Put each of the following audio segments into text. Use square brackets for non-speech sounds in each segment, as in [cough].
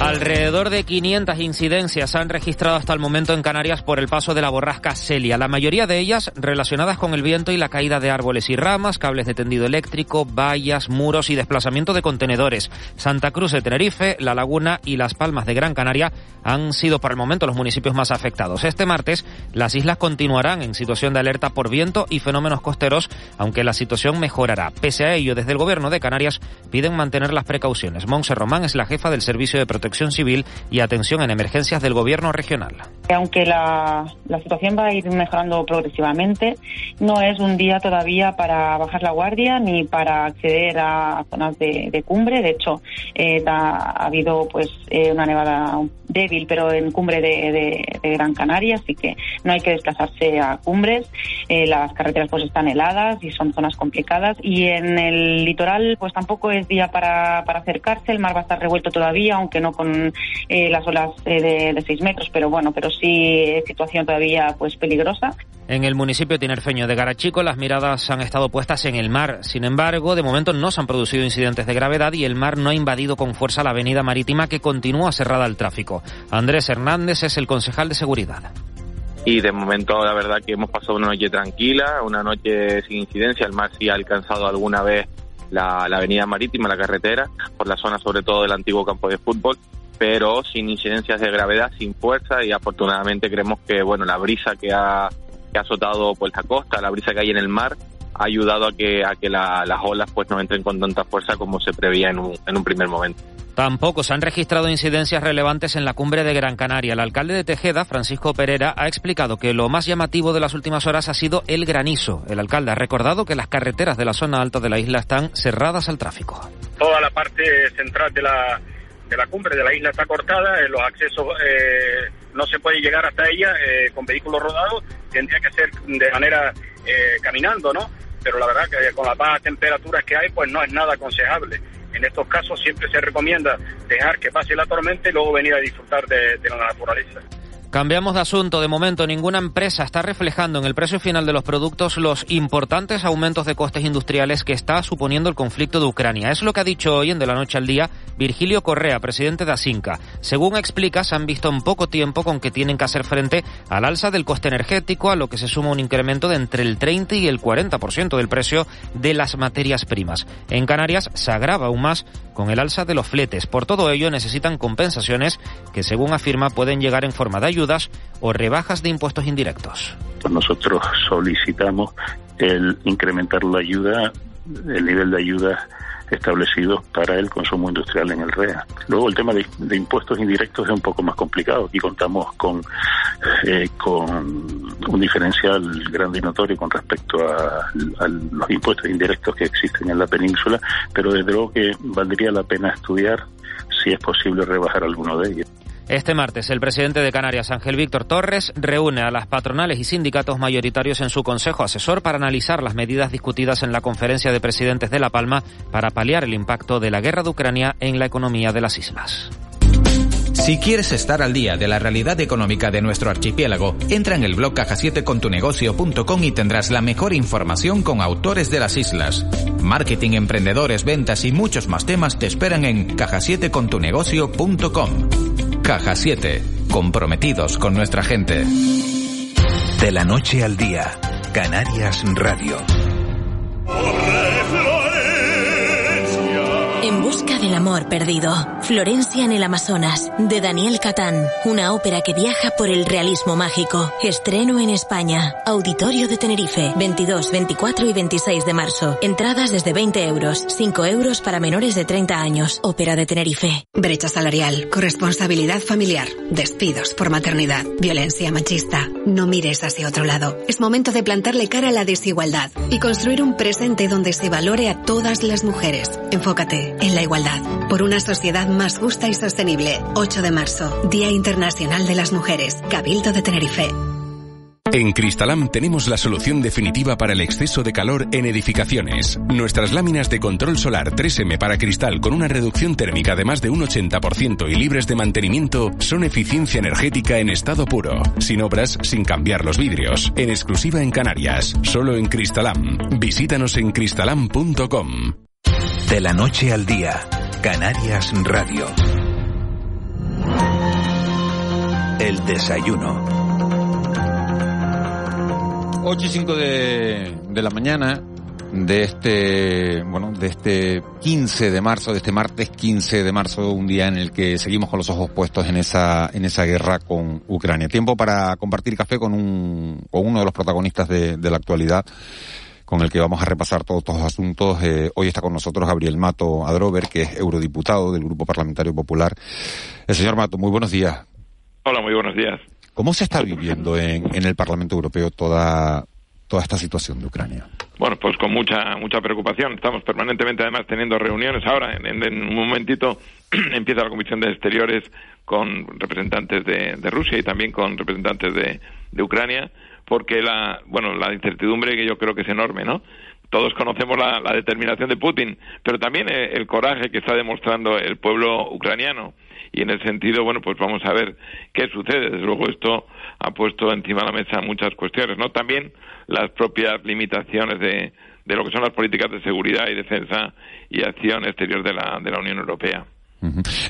Alrededor de 500 incidencias han registrado hasta el momento en Canarias por el paso de la borrasca Celia, la mayoría de ellas relacionadas con el viento y la caída de árboles y ramas, cables de tendido eléctrico, vallas, muros y desplazamiento de contenedores. Santa Cruz de Tenerife, La Laguna y Las Palmas de Gran Canaria han sido por el momento los municipios más afectados. Este martes las islas continuarán en situación de alerta por viento y fenómenos costeros, aunque la situación mejorará. Pese a ello, desde el gobierno de Canarias piden mantener las precauciones. Monse Román es la jefa del Servicio de Protección Protección Civil y Atención en Emergencias del Gobierno Regional. Aunque la, situación va a ir mejorando progresivamente, no es un día todavía para bajar la guardia ni para acceder a zonas de, cumbre. De hecho, eh, ha, habido pues eh, una nevada débil, pero en cumbre de, Gran Canaria, así que no hay que desplazarse a cumbres. Eh, las carreteras pues están heladas y son zonas complicadas. Y en el litoral pues tampoco es día para acercarse. El mar va a estar revuelto todavía, aunque no con eh, las olas eh, de, 6 metros, pero bueno, pero sí situación todavía pues peligrosa. En el municipio tinerfeño de Garachico las miradas han estado puestas en el mar. Sin embargo, de momento no se han producido incidentes de gravedad y el mar no ha invadido con fuerza la avenida marítima que continúa cerrada al tráfico. Andrés Hernández es el concejal de seguridad y de momento la verdad que hemos pasado una noche tranquila, una noche sin incidencia, el mar sí ha alcanzado alguna vez la, la, avenida marítima, la carretera, por la zona sobre todo del antiguo campo de fútbol, pero sin incidencias de gravedad, sin fuerza y afortunadamente creemos que bueno la brisa que ha, que ha azotado pues la costa, la brisa que hay en el mar, ha ayudado a que, a que la, las olas pues no entren con tanta fuerza como se preveía en un, en un primer momento. Tampoco se han registrado incidencias relevantes en la cumbre de Gran Canaria. El alcalde de Tejeda, Francisco Pereira, ha explicado que lo más llamativo de las últimas horas ha sido el granizo. El alcalde ha recordado que las carreteras de la zona alta de la isla están cerradas al tráfico. Toda la parte central de la, de la cumbre de la isla está cortada, eh, los accesos eh, no se puede llegar hasta ella eh, con vehículos rodados, tendría que ser de manera eh, caminando, ¿no? Pero la verdad que con las bajas temperaturas que hay, pues no es nada aconsejable. En estos casos siempre se recomienda dejar que pase la tormenta y luego venir a disfrutar de, de la naturaleza. Cambiamos de asunto. De momento, ninguna empresa está reflejando en el precio final de los productos los importantes aumentos de costes industriales que está suponiendo el conflicto de Ucrania. Es lo que ha dicho hoy en De la Noche al Día Virgilio Correa, presidente de Asinca. Según explica, se han visto en poco tiempo con que tienen que hacer frente al alza del coste energético, a lo que se suma un incremento de entre el 30 y el 40% del precio de las materias primas. En Canarias se agrava aún más con el alza de los fletes. Por todo ello, necesitan compensaciones que, según afirma, pueden llegar en forma de ayuda o rebajas de impuestos indirectos. Nosotros solicitamos el incrementar la ayuda, el nivel de ayuda establecido para el consumo industrial en el REA. Luego el tema de, impuestos indirectos es un poco más complicado. Aquí contamos con, eh, con un diferencial grande y notorio con respecto a, los impuestos indirectos que existen en la península, pero desde luego que valdría la pena estudiar si es posible rebajar alguno de ellos. Este martes, el presidente de Canarias, Ángel Víctor Torres, reúne a las patronales y sindicatos mayoritarios en su consejo asesor para analizar las medidas discutidas en la conferencia de presidentes de La Palma para paliar el impacto de la guerra de Ucrania en la economía de las islas. Si quieres estar al día de la realidad económica de nuestro archipiélago, entra en el blog caja7contunegocio.com y tendrás la mejor información con autores de las islas. Marketing, emprendedores, ventas y muchos más temas te esperan en caja7contunegocio.com. Caja 7, comprometidos con nuestra gente. De la noche al día, Canarias Radio. Busca del amor perdido. Florencia en el Amazonas, de Daniel Catán. Una ópera que viaja por el realismo mágico. Estreno en España. Auditorio de Tenerife. 22, 24 y 26 de marzo. Entradas desde 20 euros. 5 euros para menores de 30 años. Ópera de Tenerife. Brecha salarial. Corresponsabilidad familiar. Despidos por maternidad. Violencia machista. No mires hacia otro lado. Es momento de plantarle cara a la desigualdad y construir un presente donde se valore a todas las mujeres. Enfócate en la igualdad, por una sociedad más justa y sostenible. 8 de marzo, Día Internacional de las Mujeres, Cabildo de Tenerife. En Cristalam tenemos la solución definitiva para el exceso de calor en edificaciones. Nuestras láminas de control solar 3M para cristal con una reducción térmica de más de un 80% y libres de mantenimiento son eficiencia energética en estado puro, sin obras, sin cambiar los vidrios, en exclusiva en Canarias, solo en Cristalam. Visítanos en cristalam.com. De la noche al día, Canarias Radio. El desayuno. 8 y 5 de, de la mañana de este, bueno, de este 15 de marzo, de este martes 15 de marzo, un día en el que seguimos con los ojos puestos en esa, en esa guerra con Ucrania. Tiempo para compartir café con un, con uno de los protagonistas de, de la actualidad con el que vamos a repasar todos estos asuntos. Eh, hoy está con nosotros Gabriel Mato Adrover, que es eurodiputado del Grupo Parlamentario Popular. El señor Mato, muy buenos días. Hola, muy buenos días. ¿Cómo se está viviendo en, en el Parlamento Europeo toda, toda esta situación de Ucrania? Bueno, pues con mucha mucha preocupación. Estamos permanentemente, además, teniendo reuniones. Ahora, en, en un momentito, [clears throat] empieza la Comisión de Exteriores con representantes de, de Rusia y también con representantes de, de Ucrania, porque la bueno la incertidumbre que yo creo que es enorme, ¿no? Todos conocemos la, la determinación de Putin, pero también el, el coraje que está demostrando el pueblo ucraniano y en ese sentido, bueno, pues vamos a ver qué sucede. Desde luego esto ha puesto encima de la mesa muchas cuestiones, ¿no? También las propias limitaciones de, de lo que son las políticas de seguridad y defensa y acción exterior de la, de la Unión Europea.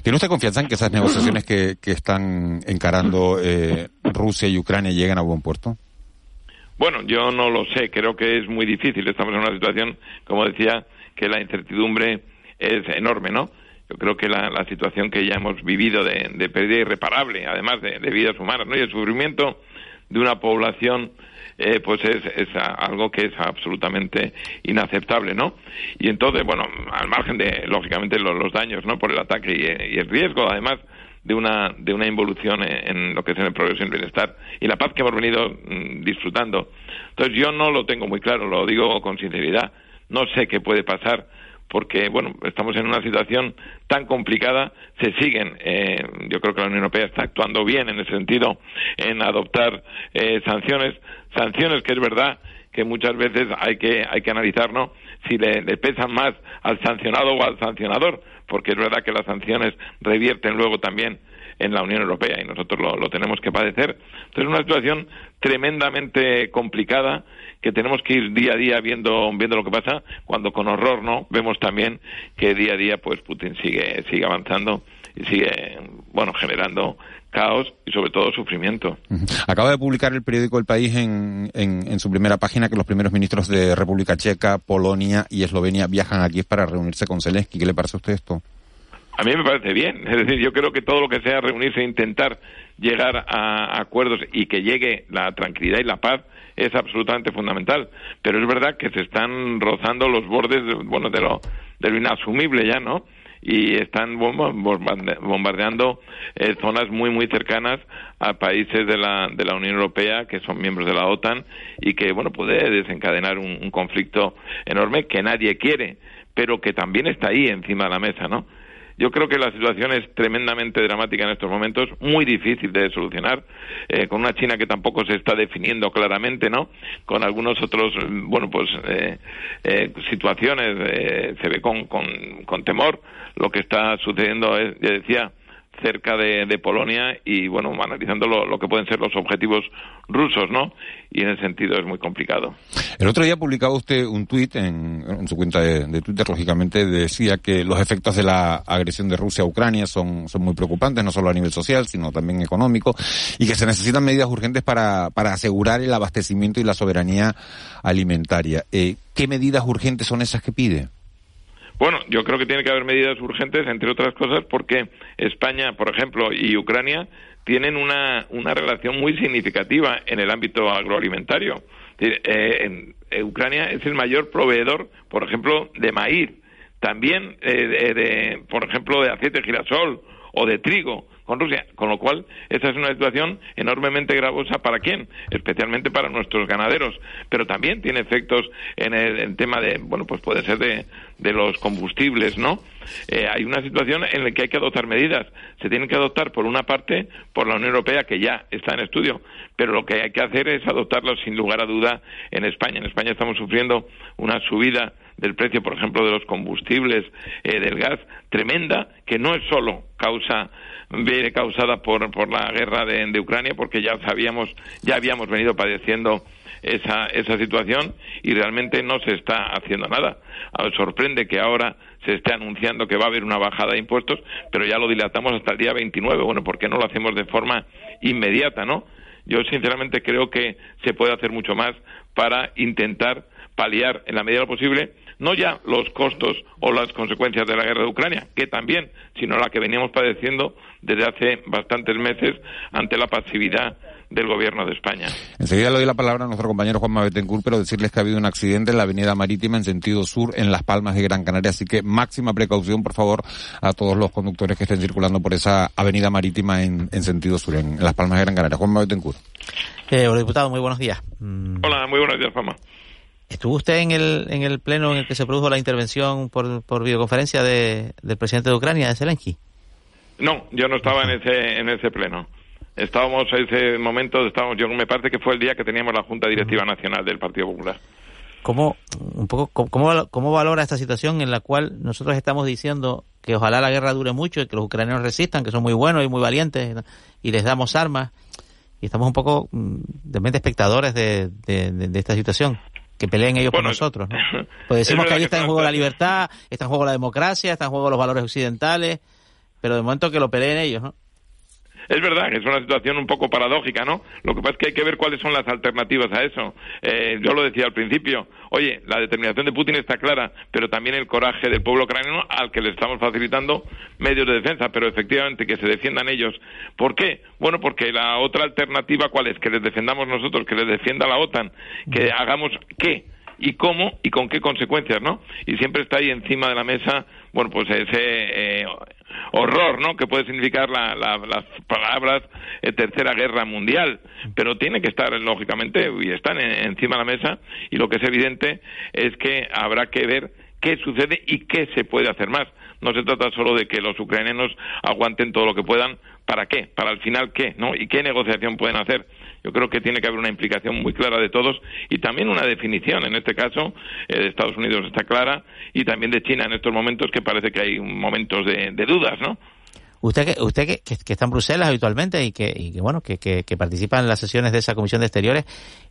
¿Tiene usted confianza en que esas negociaciones que, que están encarando eh, Rusia y Ucrania lleguen a buen puerto? Bueno, yo no lo sé, creo que es muy difícil. Estamos en una situación, como decía, que la incertidumbre es enorme, ¿no? Yo creo que la, situación que ya hemos vivido de, pérdida irreparable, además de, de, vidas humanas, ¿no? Y el sufrimiento de una población, eh, pues es, es algo que es absolutamente inaceptable, ¿no? Y entonces, bueno, al margen de, lógicamente, los, daños, ¿no? Por el ataque y, y, el riesgo, además, de una, de una involución en, lo que es en el progreso y el bienestar y la paz que hemos venido mmm, disfrutando. Entonces, yo no lo tengo muy claro, lo digo con sinceridad. No sé qué puede pasar porque bueno estamos en una situación tan complicada se siguen eh, yo creo que la Unión Europea está actuando bien en ese sentido en adoptar eh, sanciones sanciones que es verdad que muchas veces hay que hay que analizar no si le, pesan más al sancionado o al sancionador porque es verdad que las sanciones revierten luego también en la Unión Europea y nosotros lo, lo tenemos que padecer. Entonces es una situación tremendamente complicada que tenemos que ir día a día viendo viendo lo que pasa. Cuando con horror no vemos también que día a día pues Putin sigue sigue avanzando y sigue bueno generando caos y sobre todo sufrimiento. Acaba de publicar el periódico El País en, en, en, su primera página que los primeros ministros de República Checa, Polonia y Eslovenia viajan aquí para reunirse con Zelensky. ¿Qué le parece a usted esto? A mí me parece bien. Es decir, yo creo que todo lo que sea reunirse e intentar llegar a acuerdos y que llegue la tranquilidad y la paz es absolutamente fundamental. Pero es verdad que se están rozando los bordes, de, bueno, de lo, de lo inasumible ya, ¿no? Y están bombardeando eh, zonas muy muy cercanas a países de la de la Unión Europea que son miembros de la OTAN y que bueno puede desencadenar un, un conflicto enorme que nadie quiere pero que también está ahí encima de la mesa no yo creo que la situación es tremendamente dramática en estos momentos, muy difícil de solucionar, eh, con una China que tampoco se está definiendo claramente, ¿no? Con algunos otros, bueno, pues eh, eh, situaciones eh, se ve con, con, con temor. Lo que está sucediendo es, ya decía, cerca de, Polonia y bueno analizando lo, que pueden ser los objetivos rusos no y en ese sentido es muy complicado. El otro día publicaba usted un tuit en, en, su cuenta de, de, Twitter lógicamente decía que los efectos de la agresión de Rusia a Ucrania son son muy preocupantes no solo a nivel social sino también económico y que se necesitan medidas urgentes para para asegurar el abastecimiento y la soberanía alimentaria. Eh, qué medidas urgentes son esas que pide bueno, yo creo que tiene que haber medidas urgentes, entre otras cosas, porque España, por ejemplo, y Ucrania tienen una, una relación muy significativa en el ámbito agroalimentario. Eh, en, eh, Ucrania es el mayor proveedor, por ejemplo, de maíz, también eh, de, de, por ejemplo, de aceite de girasol o de trigo con Rusia, con lo cual esta es una situación enormemente gravosa para quién, especialmente para nuestros ganaderos, pero también tiene efectos en el, tema de, bueno, pues puede ser de, de los combustibles, ¿no? Eh, hay una situación en la que hay que adoptar medidas. Se tienen que adoptar, por una parte, por la Unión Europea, que ya está en estudio, pero lo que hay que hacer es adoptarlos sin lugar a duda en España. En España estamos sufriendo una subida del precio, por ejemplo, de los combustibles, eh, del gas, tremenda, que no es solo causa viene causada por, por la guerra de, de Ucrania, porque ya sabíamos, ya habíamos venido padeciendo esa, esa situación y realmente no se está haciendo nada. Sorprende que ahora se esté anunciando que va a haber una bajada de impuestos, pero ya lo dilatamos hasta el día 29. Bueno, ¿por qué no lo hacemos de forma inmediata, no? Yo sinceramente creo que se puede hacer mucho más para intentar paliar en la medida de lo posible no ya los costos o las consecuencias de la guerra de Ucrania, que también, sino la que veníamos padeciendo desde hace bastantes meses ante la pasividad del Gobierno de España. Enseguida le doy la palabra a nuestro compañero Juan Betancourt, pero decirles que ha habido un accidente en la avenida marítima en sentido sur en Las Palmas de Gran Canaria, así que máxima precaución, por favor, a todos los conductores que estén circulando por esa avenida marítima en, sentido sur, en, Las Palmas de Gran Canaria. Juan Betancourt. Eh, diputado, muy buenos días. Mm. Hola, muy buenos días, Fama. ¿Estuvo usted en el, en el pleno en el que se produjo la intervención por, por videoconferencia de, del presidente de Ucrania, de Zelensky? No, yo no estaba en ese, en ese pleno. Estábamos en ese momento, estábamos, yo me parece que fue el día que teníamos la Junta Directiva Nacional del Partido Popular. ¿Cómo, un poco, cómo, cómo valora esta situación en la cual nosotros estamos diciendo que ojalá la guerra dure mucho y que los ucranianos resistan, que son muy buenos y muy valientes y les damos armas? Y estamos un poco mm, de mente espectadores de, de, esta situación que peleen ellos por nosotros. ¿no? [laughs] Pues decimos que ahí está en juego la libertad, está en juego la democracia, está en juego los valores occidentales, pero de momento que lo peleen ellos, ¿no? Es verdad que es una situación un poco paradójica, ¿no? Lo que pasa es que hay que ver cuáles son las alternativas a eso. Eh, yo lo decía al principio, oye, la determinación de Putin está clara, pero también el coraje del pueblo ucraniano al que le estamos facilitando medios de defensa, pero efectivamente que se defiendan ellos. ¿Por qué? Bueno, porque la otra alternativa, ¿cuál es? Que les defendamos nosotros, que les defienda la OTAN, que hagamos qué y cómo y con qué consecuencias, ¿no? Y siempre está ahí encima de la mesa, bueno, pues ese eh, horror, ¿no? Que puede significar las palabras eh, Tercera Guerra Mundial, pero tiene que estar, lógicamente, y están encima de la mesa, y lo que es evidente es que habrá que ver qué sucede y qué se puede hacer más. No se trata solo de que los ucranianos aguanten todo lo que puedan. ¿Para qué? ¿Para al final qué? ¿No? ¿Y qué negociación pueden hacer? Yo creo que tiene que haber una implicación muy clara de todos y también una definición. En este caso, eh, de Estados Unidos está clara y también de China en estos momentos que parece que hay momentos de, dudas, ¿no? Usted que, usted que, que, está en Bruselas habitualmente y que, y que bueno que, que, participa en las sesiones de esa comisión de exteriores,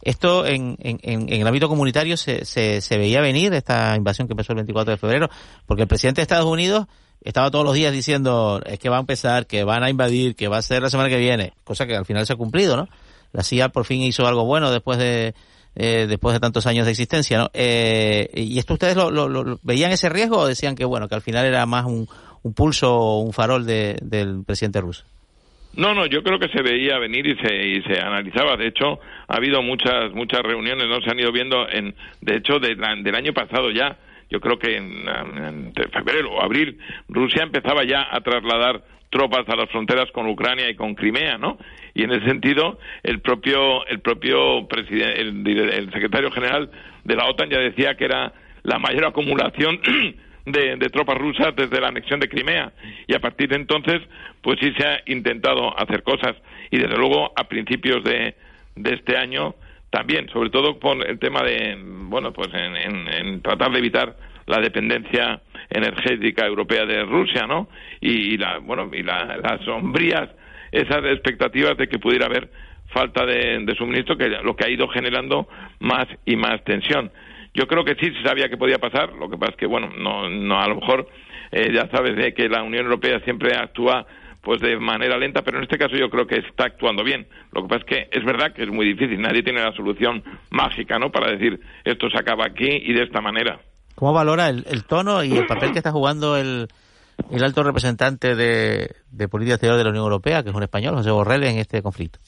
esto en, en, en el ámbito comunitario se, se, se, veía venir esta invasión que empezó el 24 de febrero, porque el presidente de Estados Unidos estaba todos los días diciendo es que va a empezar, que van a invadir, que va a ser la semana que viene, cosa que al final se ha cumplido, ¿no? la CIA por fin hizo algo bueno después de eh, después de tantos años de existencia, ¿no? Eh, ¿Y esto ustedes lo, veían ese riesgo o decían que bueno que al final era más un, un pulso o un farol de, del presidente ruso? No, no, yo creo que se veía venir y se, y se analizaba. De hecho, ha habido muchas muchas reuniones, no se han ido viendo en, de hecho, del año pasado ya. Yo creo que en, febrero o abril Rusia empezaba ya a trasladar tropas a las fronteras con Ucrania y con Crimea, ¿no? Y en ese sentido, el propio, el propio presidente, el, secretario general de la OTAN ya decía que era la mayor acumulación [clears throat] de, tropas rusas desde la anexión de Crimea. Y a partir de entonces, pues sí se ha intentado hacer cosas. Y desde luego, a principios de, de este año, también, sobre todo por el tema de, bueno, pues en tratar de evitar la dependencia energética europea de Rusia, ¿no? Y, la, bueno, y las sombrías esas expectativas de que pudiera haber falta de, suministro, que lo que ha ido generando más y más tensión. Yo creo que sí se sabía que podía pasar, lo que pasa es que, bueno, no, no a lo mejor eh, ya sabes de que la Unión Europea siempre actúa pues de manera lenta, pero en este caso yo creo que está actuando bien. Lo que pasa es que es verdad que es muy difícil, nadie tiene la solución mágica, ¿no? Para decir esto se acaba aquí y de esta manera. ¿Cómo valora el, tono y el papel que está jugando el, el alto representante de, política exterior de la Unión Europea, que es un español, José Borrell, en este conflicto?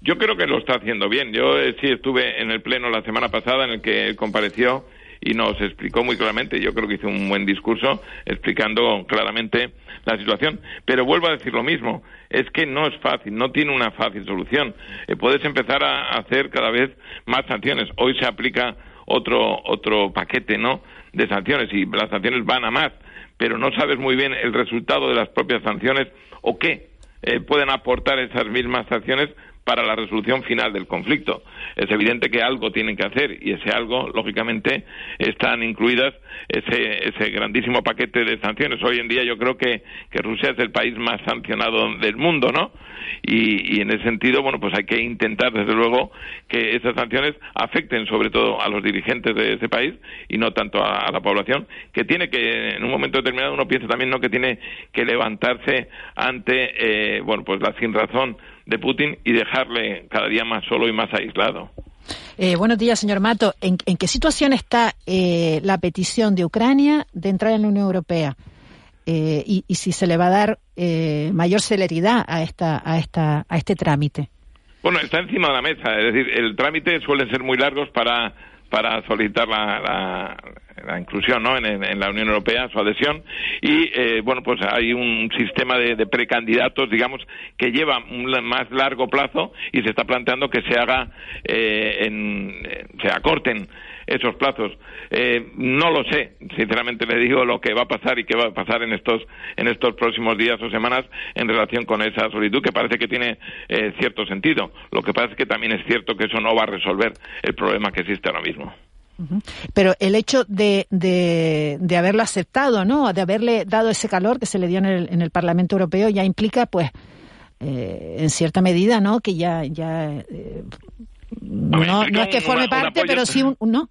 Yo creo que lo está haciendo bien. Yo eh, sí estuve en el pleno la semana pasada en el que compareció y nos explicó muy claramente, yo creo que hizo un buen discurso explicando claramente la situación. Pero vuelvo a decir lo mismo, es que no es fácil, no tiene una fácil solución. Eh, puedes empezar a hacer cada vez más sanciones. Hoy se aplica otro, otro paquete, ¿no? de sanciones y las sanciones van a más, pero no sabes muy bien el resultado de las propias sanciones o qué eh, pueden aportar esas mismas sanciones para la resolución final del conflicto. Es evidente que algo tienen que hacer y ese algo, lógicamente, están incluidas ese, ese grandísimo paquete de sanciones. Hoy en día yo creo que, que Rusia es el país más sancionado del mundo, ¿no? Y, en ese sentido, bueno, pues hay que intentar, desde luego, que esas sanciones afecten sobre todo a los dirigentes de ese país y no tanto a, la población, que tiene que, en un momento determinado, uno piensa también, ¿no?, que tiene que levantarse ante, eh, bueno, pues la sin razón de Putin y dejarle cada día más solo y más aislado. Eh, buenos días, señor Mato. ¿En, qué situación está eh, la petición de Ucrania de entrar en la Unión Europea? Eh, y, si se le va a dar mayor celeridad a, esta, a, esta, a este trámite. Bueno, está encima de la mesa. Es decir, el trámite suelen ser muy largos para para solicitar la, la, inclusión ¿no? en, la Unión Europea, su adhesión, y eh, bueno, pues hay un sistema de, precandidatos, digamos, que lleva un más largo plazo y se está planteando que se haga, eh, en, eh, se acorten esos plazos. Eh, no lo sé, sinceramente le digo lo que va a pasar y qué va a pasar en estos, en estos próximos días o semanas en relación con esa solicitud que parece que tiene eh, cierto sentido. Lo que pasa es que también es cierto que eso no va a resolver el problema que existe ahora mismo. Pero el hecho de, de, de, haberlo aceptado, ¿no? De haberle dado ese calor que se le dio en el, en el Parlamento Europeo ya implica, pues, eh, en cierta medida, ¿no? Que ya, ya no, no es que forme parte, pero sí un, ¿no?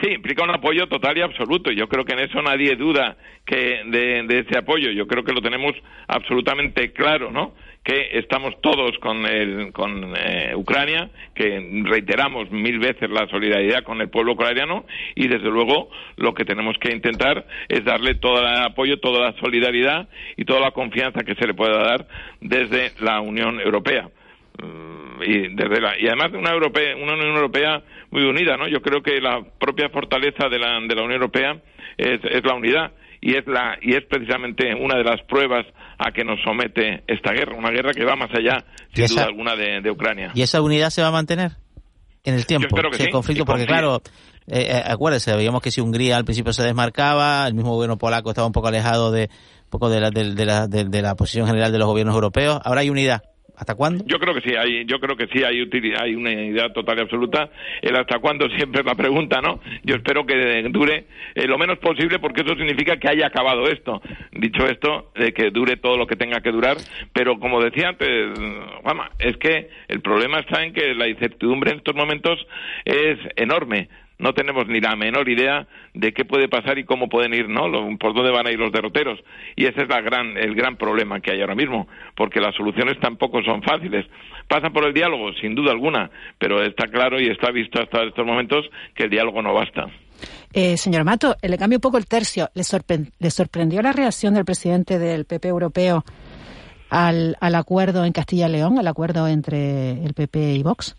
Sí, implica un apoyo total y absoluto. Yo creo que en eso nadie duda que de, ese apoyo. Yo creo que lo tenemos absolutamente claro, ¿no? Que estamos todos con, el, con eh, Ucrania, que reiteramos mil veces la solidaridad con el pueblo ucraniano y desde luego lo que tenemos que intentar es darle todo el apoyo, toda la solidaridad y toda la confianza que se le pueda dar desde la Unión Europea mm, y desde la, y además una europea una Unión Europea muy unida, ¿no? Yo creo que la propia fortaleza de la, de la Unión Europea es, es la unidad y es la y es precisamente una de las pruebas a que nos somete esta guerra, una guerra que va más allá, sin duda alguna, de, Ucrania. ¿Y esa unidad se va a mantener en el tiempo? Yo que sí, conflicto, porque claro, eh, eh, acuérdese, veíamos que si Hungría al principio se desmarcaba, el mismo gobierno polaco estaba un poco alejado de un poco de la, de, la, de la posición general de los gobiernos europeos, ahora hay unidad. ¿Hasta cuándo? Yo creo que sí, hay, yo creo que sí hay, hay una idea total y absoluta. El hasta cuándo siempre es la pregunta, ¿no? Yo espero que dure eh, lo menos posible porque eso significa que haya acabado esto. Dicho esto, de que dure todo lo que tenga que durar, pero como decía antes, Juanma, es que el problema está en que la incertidumbre en estos momentos es enorme no tenemos ni la menor idea de qué puede pasar y cómo pueden ir, ¿no? Por dónde van a ir los derroteros. Y ese es la gran, el gran problema que hay ahora mismo, porque las soluciones tampoco son fáciles. Pasan por el diálogo, sin duda alguna, pero está claro y está visto hasta estos momentos que el diálogo no basta. Eh, señor Mato, le cambio un poco el tercio. ¿Le, ¿Le sorprendió la reacción del presidente del PP europeo al, al acuerdo en Castilla y León, al acuerdo entre el PP y Vox?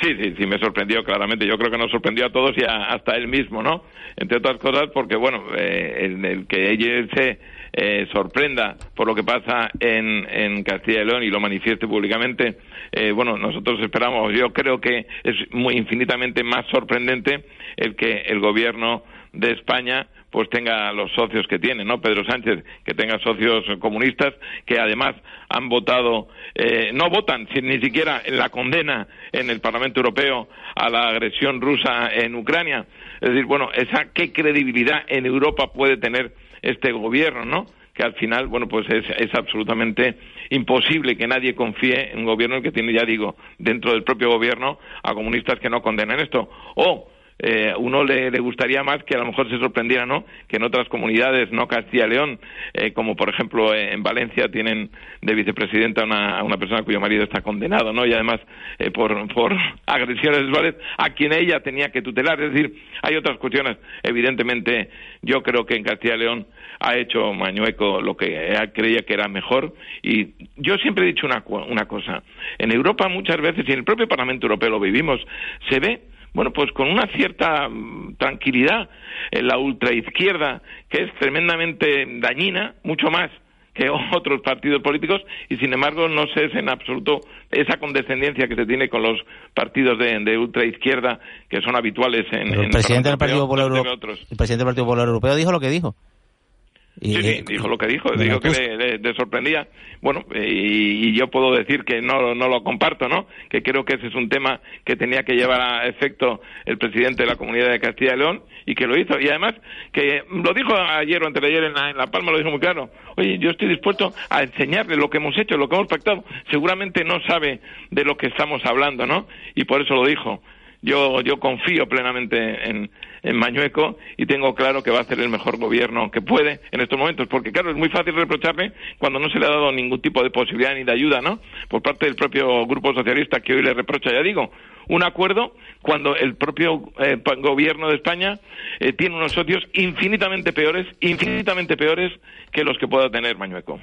Sí, sí, sí, me sorprendió claramente. Yo creo que nos sorprendió a todos y hasta él mismo, ¿no? Entre otras cosas porque, bueno, eh, el, que ella se eh, sorprenda por lo que pasa en, en Castilla y León y lo manifieste públicamente, eh, bueno, nosotros esperamos, yo creo que es muy infinitamente más sorprendente el que el gobierno de España pues tenga los socios que tiene, ¿no? Pedro Sánchez, que tenga socios comunistas que además han votado, eh, no votan ni siquiera en la condena en el Parlamento Europeo a la agresión rusa en Ucrania. Es decir, bueno, esa qué credibilidad en Europa puede tener este gobierno, ¿no? que al final, bueno, pues es, es, absolutamente imposible que nadie confíe en un gobierno que tiene, ya digo, dentro del propio gobierno a comunistas que no condenan esto. O eh, uno le, gustaría más que a lo mejor se sorprendiera, ¿no? Que en otras comunidades, no Castilla y León, eh, como por ejemplo en Valencia tienen de vicepresidenta a una, persona cuyo marido está condenado, ¿no? Y además eh, por, por [laughs] agresiones sexuales a quien ella tenía que tutelar. Es decir, hay otras cuestiones. Evidentemente, yo creo que en Castilla y León ha hecho Mañueco lo que creía que era mejor. Y yo siempre he dicho una, una cosa. En Europa muchas veces, y en el propio Parlamento Europeo lo vivimos, se ve bueno, pues con una cierta mm, tranquilidad en la ultraizquierda, que es tremendamente dañina, mucho más que [laughs] otros partidos políticos y sin embargo no se es en absoluto esa condescendencia que se tiene con los partidos de, de ultraizquierda que son habituales en, el presidente del Partido Popular Europeo el presidente del Partido Popular Europeo dijo lo que dijo sí, sí, dijo lo que dijo, dijo que le, sorprendía. Bueno, y, yo puedo decir que no, no lo comparto, ¿no? Que creo que ese es un tema que tenía que llevar a efecto el presidente de la Comunidad de Castilla y León y que lo hizo. Y además, que lo dijo ayer o antes de ayer en la, en la Palma, lo dijo muy claro. Oye, yo estoy dispuesto a enseñarle lo que hemos hecho, lo que hemos pactado. Seguramente no sabe de lo que estamos hablando, ¿no? Y por eso lo dijo. Yo, yo confío plenamente en, Mañueco y tengo claro que va a hacer el mejor gobierno que puede en estos momentos, porque claro, es muy fácil reprocharle cuando no se le ha dado ningún tipo de posibilidad ni de ayuda, ¿no? Por parte del propio Grupo Socialista que hoy le reprocha, ya digo, un acuerdo cuando el propio eh, gobierno de España eh, tiene unos socios infinitamente peores, infinitamente peores que los que pueda tener Mañueco.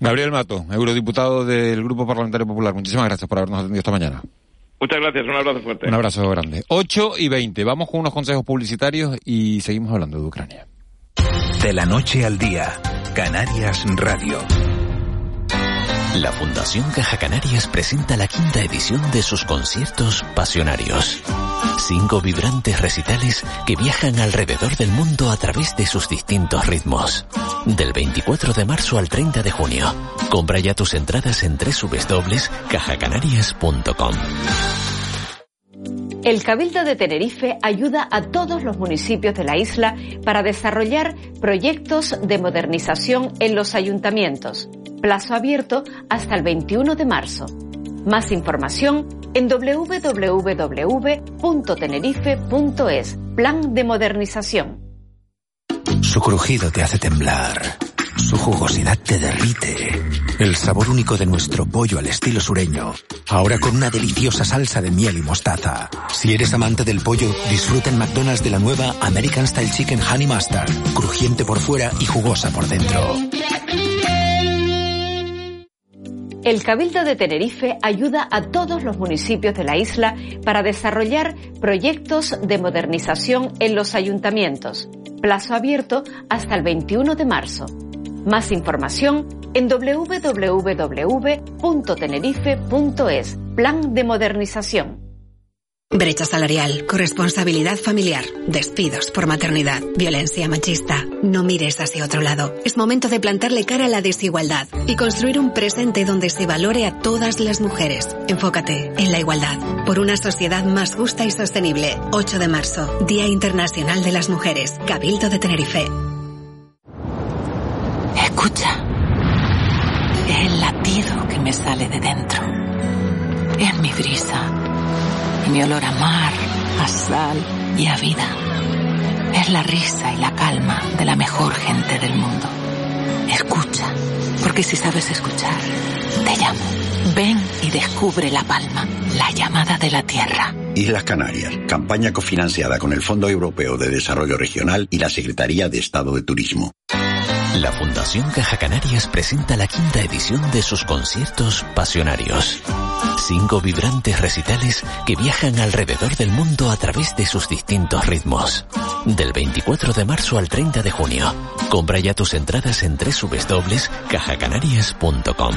Gabriel Mato, eurodiputado del Grupo Parlamentario Popular, muchísimas gracias por habernos atendido esta mañana. Muchas gracias, un abrazo fuerte. Un abrazo grande. 8 y 20, vamos con unos consejos publicitarios y seguimos hablando de Ucrania. De la noche al día, Canarias Radio. La Fundación Caja Canarias presenta la quinta edición de sus conciertos pasionarios. Cinco vibrantes recitales que viajan alrededor del mundo a través de sus distintos ritmos. Del 24 de marzo al 30 de junio. Compra ya tus entradas en www.cajacanarias.com. El Cabildo de Tenerife ayuda a todos los municipios de la isla para desarrollar proyectos de modernización en los ayuntamientos. Plazo abierto hasta el 21 de marzo. Más información en www.tenerife.es. Plan de modernización. Su crujido te hace temblar. Su jugosidad te derrite. El sabor único de nuestro pollo al estilo sureño. Ahora con una deliciosa salsa de miel y mostaza. Si eres amante del pollo, disfruta en McDonald's de la nueva American Style Chicken Honey Mustard. Crujiente por fuera y jugosa por dentro. El Cabildo de Tenerife ayuda a todos los municipios de la isla para desarrollar proyectos de modernización en los ayuntamientos. Plazo abierto hasta el 21 de marzo. Más información en www.tenerife.es. Plan de modernización. Brecha salarial, corresponsabilidad familiar, despidos por maternidad, violencia machista. No mires hacia otro lado. Es momento de plantarle cara a la desigualdad y construir un presente donde se valore a todas las mujeres. Enfócate en la igualdad por una sociedad más justa y sostenible. 8 de marzo, Día Internacional de las Mujeres, Cabildo de Tenerife. Escucha. Es el latido que me sale de dentro. Es mi brisa. Mi olor a mar, a sal y a vida. Es la risa y la calma de la mejor gente del mundo. Escucha, porque si sabes escuchar, te llamo. Ven y descubre La Palma, la llamada de la tierra. Islas Canarias, campaña cofinanciada con el Fondo Europeo de Desarrollo Regional y la Secretaría de Estado de Turismo. La Fundación Caja Canarias presenta la quinta edición de sus conciertos pasionarios. Cinco vibrantes recitales que viajan alrededor del mundo a través de sus distintos ritmos. Del 24 de marzo al 30 de junio. Compra ya tus entradas en www.cajacanarias.com.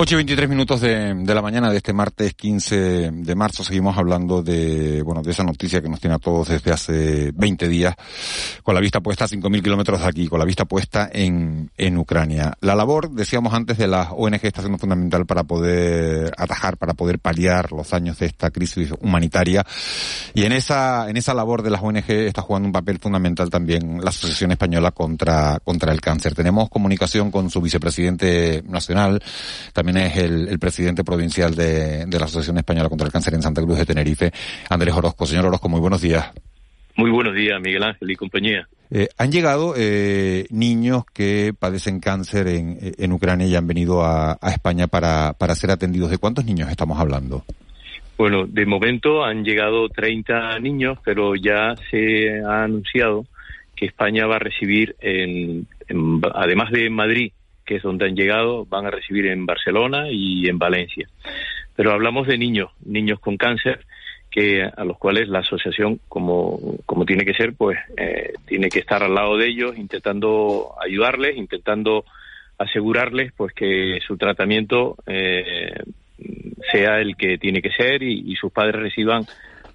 8 y 23 minutos de, de, la mañana de este martes 15 de marzo seguimos hablando de, bueno, de esa noticia que nos tiene a todos desde hace 20 días, con la vista puesta a 5.000 kilómetros de aquí, con la vista puesta en, en Ucrania. La labor, decíamos antes, de las ONG está siendo fundamental para poder atajar, para poder paliar los daños de esta crisis humanitaria. Y en esa, en esa labor de las ONG está jugando un papel fundamental también la Asociación Española contra, contra el Cáncer. Tenemos comunicación con su vicepresidente nacional, también es el, presidente provincial de, la Asociación Española contra el Cáncer en Santa Cruz de Tenerife, Andrés Orozco. Señor Orozco, muy buenos días. Muy buenos días, Miguel Ángel y compañía. Eh, han llegado eh, niños que padecen cáncer en, en, Ucrania y han venido a, a España para, para ser atendidos. ¿De cuántos niños estamos hablando? Bueno, de momento han llegado 30 niños, pero ya se ha anunciado que España va a recibir, en, en, además de Madrid, que es donde han llegado, van a recibir en Barcelona y en Valencia. Pero hablamos de niños, niños con cáncer, que a los cuales la asociación, como, como tiene que ser, pues eh, tiene que estar al lado de ellos, intentando ayudarles, intentando asegurarles, pues que su tratamiento eh, sea el que tiene que ser y, y sus padres reciban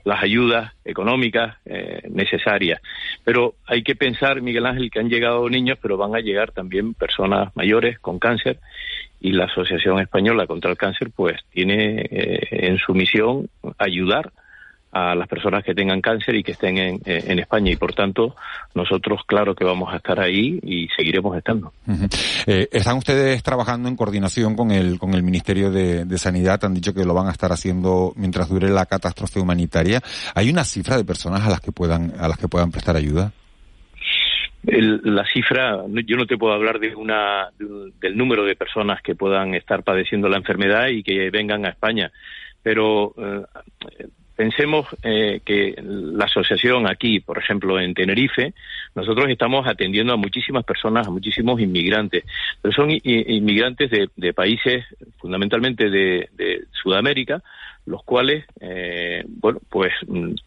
las ayudas económicas eh, necesarias. Pero hay que pensar, Miguel Ángel, que han llegado niños, pero van a llegar también personas mayores con cáncer y la Asociación Española contra el Cáncer pues tiene eh, en su misión ayudar a las personas que tengan cáncer y que estén en, en, España y por tanto nosotros claro que vamos a estar ahí y seguiremos estando. Uh -huh. eh, ¿Están ustedes trabajando en coordinación con el con el Ministerio de, de, Sanidad? Han dicho que lo van a estar haciendo mientras dure la catástrofe humanitaria. ¿Hay una cifra de personas a las que puedan a las que puedan prestar ayuda? El, la cifra, yo no te puedo hablar de una de, del número de personas que puedan estar padeciendo la enfermedad y que vengan a España, pero eh, pensemos eh, que la asociación aquí, por ejemplo, en Tenerife, nosotros estamos atendiendo a muchísimas personas, a muchísimos inmigrantes, pero son inmigrantes de, países fundamentalmente de, de, Sudamérica, los cuales, eh, bueno, pues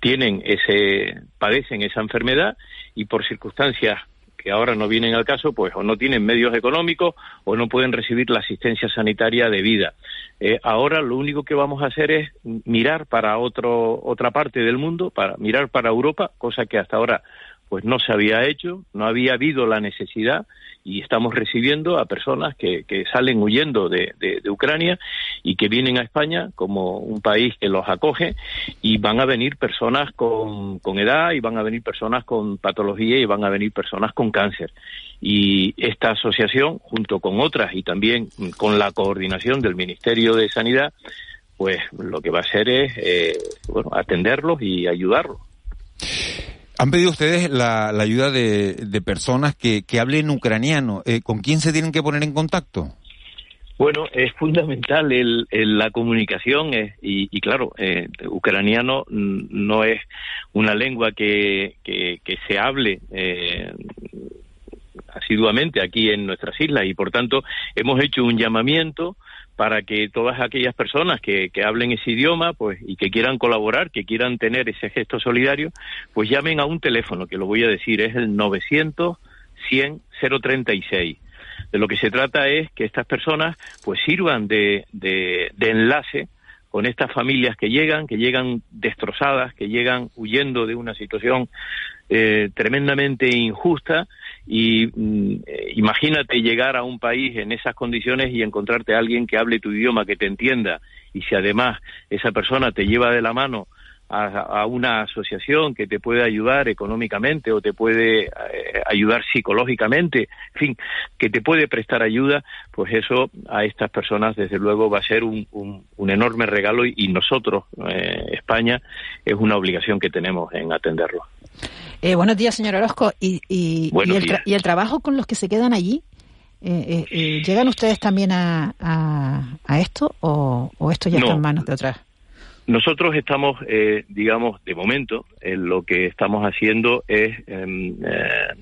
tienen ese, padecen esa enfermedad y por circunstancias que ahora no vienen al caso, pues o no tienen medios económicos o no pueden recibir la asistencia sanitaria debida. Eh, ahora lo único que vamos a hacer es mirar para otro, otra parte del mundo, para mirar para Europa, cosa que hasta ahora pues no se había hecho, no había habido la necesidad y estamos recibiendo a personas que, que salen huyendo de, de, Ucrania y que vienen a España como un país que los acoge y van a venir personas con, con edad y van a venir personas con patología y van a venir personas con cáncer. Y esta asociación, junto con otras y también con la coordinación del Ministerio de Sanidad, pues lo que va a hacer es eh, bueno, atenderlos y ayudarlos. Han pedido ustedes la, la ayuda de, personas que, hablen ucraniano. Eh, ¿Con quién se tienen que poner en contacto? Bueno, es fundamental el, el la comunicación es, y, y, claro, eh, ucraniano no es una lengua que, que, que se hable eh, asiduamente aquí en nuestras islas y por tanto hemos hecho un llamamiento para que todas aquellas personas que, que, hablen ese idioma pues y que quieran colaborar, que quieran tener ese gesto solidario, pues llamen a un teléfono, que lo voy a decir, es el 900 100 036. De lo que se trata es que estas personas pues sirvan de, de, de enlace con estas familias que llegan, que llegan destrozadas, que llegan huyendo de una situación eh, tremendamente injusta y mm, imagínate llegar a un país en esas condiciones y encontrarte a alguien que hable tu idioma, que te entienda y si además esa persona te lleva de la mano a, una asociación que te puede ayudar económicamente o te puede eh, ayudar psicológicamente, en fin, que te puede prestar ayuda, pues eso a estas personas desde luego va a ser un enorme regalo y, y nosotros, eh, España, es una obligación que tenemos en atenderlo. Eh, buenos días, señor Orozco. ¿Y, y, y, el, ¿Y, el, trabajo con los que se quedan allí? Eh, eh, ¿Llegan ustedes también a, a, a esto o, o, esto ya no. está en manos de otras? Nosotros estamos, eh, digamos, de momento, eh, lo que estamos haciendo es eh,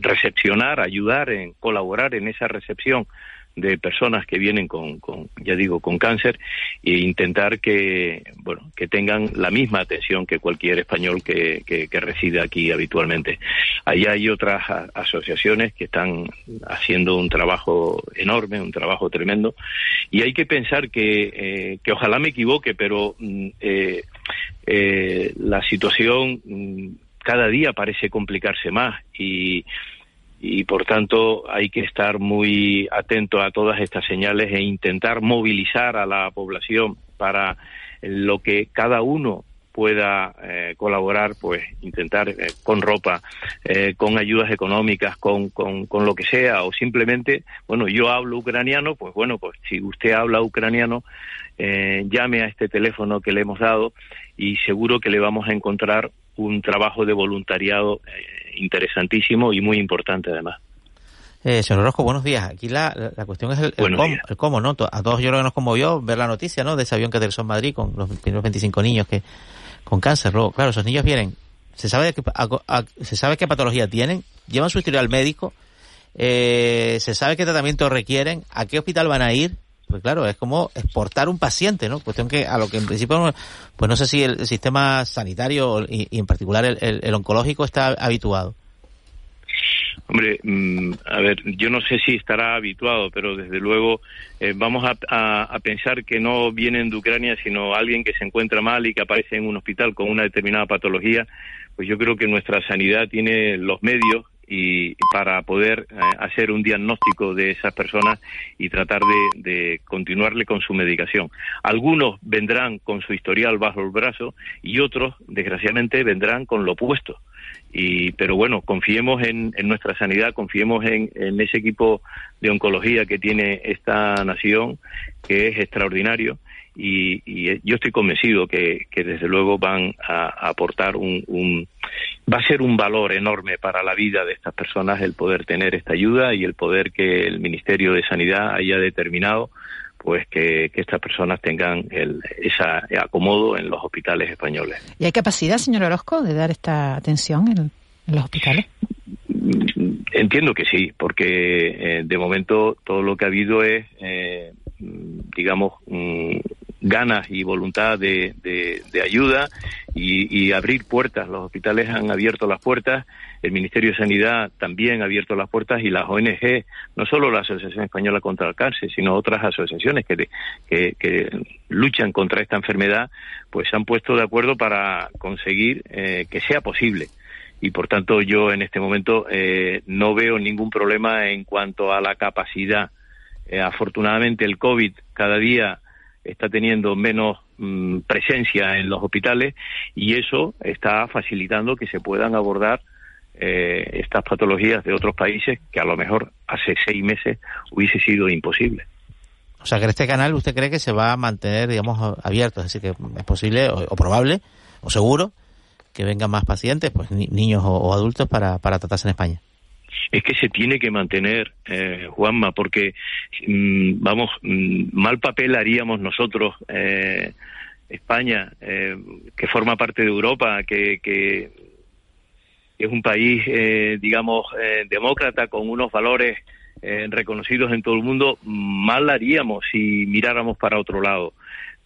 recepcionar, ayudar, en colaborar en esa recepción de personas que vienen con, con, ya digo, con cáncer e intentar que, bueno, que tengan la misma atención que cualquier español que, que, que reside aquí habitualmente. Allá hay otras asociaciones que están haciendo un trabajo enorme, un trabajo tremendo, y hay que pensar que, eh, que ojalá me equivoque, pero mm, eh, eh, la situación mm, cada día parece complicarse más y y por tanto hay que estar muy atento a todas estas señales e intentar movilizar a la población para lo que cada uno pueda eh, colaborar, pues intentar eh, con ropa, eh, con ayudas económicas, con, con, con, lo que sea, o simplemente, bueno, yo hablo ucraniano, pues bueno, pues si usted habla ucraniano, llame a este teléfono que le hemos dado y seguro que le vamos a encontrar un trabajo de voluntariado interesantísimo y muy importante además. Eh, señor Orozco, buenos días. Aquí la, la cuestión es el, cómo, el, cómo, ¿no? A todos yo creo que nos conmovió ver la noticia, ¿no? De ese avión que aterrizó en Madrid con los primeros 25 niños que con cáncer. Luego, claro, esos niños vienen, se sabe, qué, se sabe qué patología tienen, llevan su historial médico, eh, se sabe qué tratamiento requieren, a qué hospital van a ir, pues claro, es como exportar un paciente, ¿no? Cuestión que a lo que en principio, pues no sé si el, sistema sanitario y, en particular el, oncológico está habituado. Hombre, mm, a ver, yo no sé si estará habituado, pero desde luego eh, vamos a, a, a, pensar que no vienen de Ucrania, sino alguien que se encuentra mal y que aparece en un hospital con una determinada patología. Pues yo creo que nuestra sanidad tiene los medios y para poder eh, hacer un diagnóstico de esas personas y tratar de, de, continuarle con su medicación. Algunos vendrán con su historial bajo el brazo y otros, desgraciadamente, vendrán con lo opuesto. Y, pero bueno, confiemos en, en nuestra sanidad, confiemos en, en, ese equipo de oncología que tiene esta nación, que es extraordinario. Y, y yo estoy convencido que, que, desde luego van a, a aportar un, un, va a ser un valor enorme para la vida de estas personas el poder tener esta ayuda y el poder que el Ministerio de Sanidad haya determinado pues que, que estas personas tengan el, esa acomodo en los hospitales españoles. ¿Y hay capacidad, señor Orozco, de dar esta atención en, en los hospitales? Entiendo que sí, porque eh, de momento todo lo que ha habido es, eh, digamos, mm, ganas y voluntad de, de, de ayuda y, y, abrir puertas. Los hospitales han abierto las puertas, el Ministerio de Sanidad también ha abierto las puertas y las ONG, no solo la Asociación Española contra el Cáncer, sino otras asociaciones que, que, que luchan contra esta enfermedad, pues se han puesto de acuerdo para conseguir eh, que sea posible y por tanto yo en este momento eh, no veo ningún problema en cuanto a la capacidad. Eh, afortunadamente el COVID cada día está teniendo menos mmm, presencia en los hospitales y eso está facilitando que se puedan abordar eh, estas patologías de otros países que a lo mejor hace seis meses hubiese sido imposible. O sea, que este canal usted cree que se va a mantener, digamos, abierto, decir, que es posible o, o probable o seguro que vengan más pacientes, pues ni, niños o, o, adultos para, para tratarse en España. Es que se tiene que mantener, eh, Juanma, porque, mmm, vamos, mmm, mal papel haríamos nosotros, eh, España, eh, que forma parte de Europa, que, que es un país, eh, digamos, eh, demócrata, con unos valores eh, reconocidos en todo el mundo, mal haríamos si miráramos para otro lado.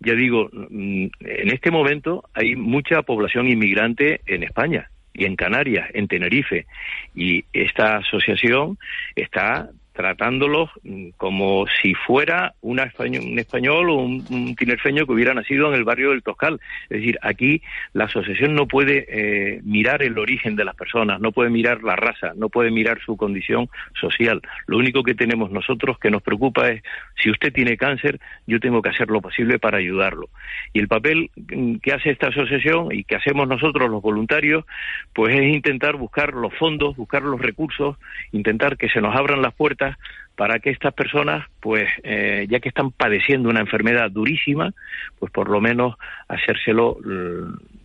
Ya digo, mm, en este momento hay mucha población inmigrante en España y en Canarias, en Tenerife, y esta asociación está tratándolos mm, como si fuera español, un español o un, un, tinerfeño que hubiera nacido en el barrio del Toscal. Es decir, aquí la asociación no puede eh, mirar el origen de las personas, no puede mirar la raza, no puede mirar su condición social. Lo único que tenemos nosotros que nos preocupa es si usted tiene cáncer, yo tengo que hacer lo posible para ayudarlo. Y el papel mm, que hace esta asociación y que hacemos nosotros los voluntarios, pues es intentar buscar los fondos, buscar los recursos, intentar que se nos abran las puertas para que estas personas, pues, eh, ya que están padeciendo una enfermedad durísima, pues por lo menos hacérselo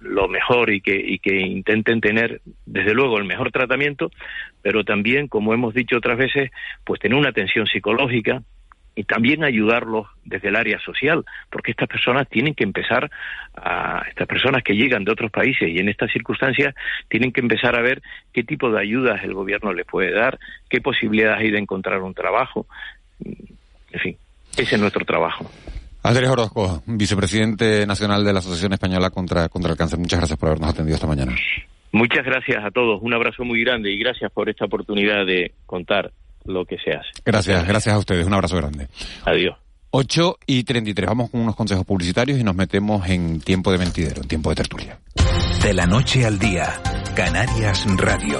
lo mejor y que, y que intenten tener, desde luego, el mejor tratamiento, pero también, como hemos dicho otras veces, pues tener una atención psicológica, y también ayudarlos desde el área social, porque estas personas tienen que empezar a estas personas que llegan de otros países y en estas circunstancias tienen que empezar a ver qué tipo de ayudas el gobierno les puede dar, qué posibilidades hay de encontrar un trabajo. En fin, ese es nuestro trabajo. Andrés Orozco, vicepresidente nacional de la Asociación Española contra, contra el Cáncer. Muchas gracias por habernos atendido esta mañana. Muchas gracias a todos. Un abrazo muy grande y gracias por esta oportunidad de contar lo que se hace. Gracias, gracias a ustedes. Un abrazo grande. Adiós. 8 y 33. Vamos con unos consejos publicitarios y nos metemos en tiempo de mentidero, en tiempo de tertulia. De la noche al día, Canarias Radio.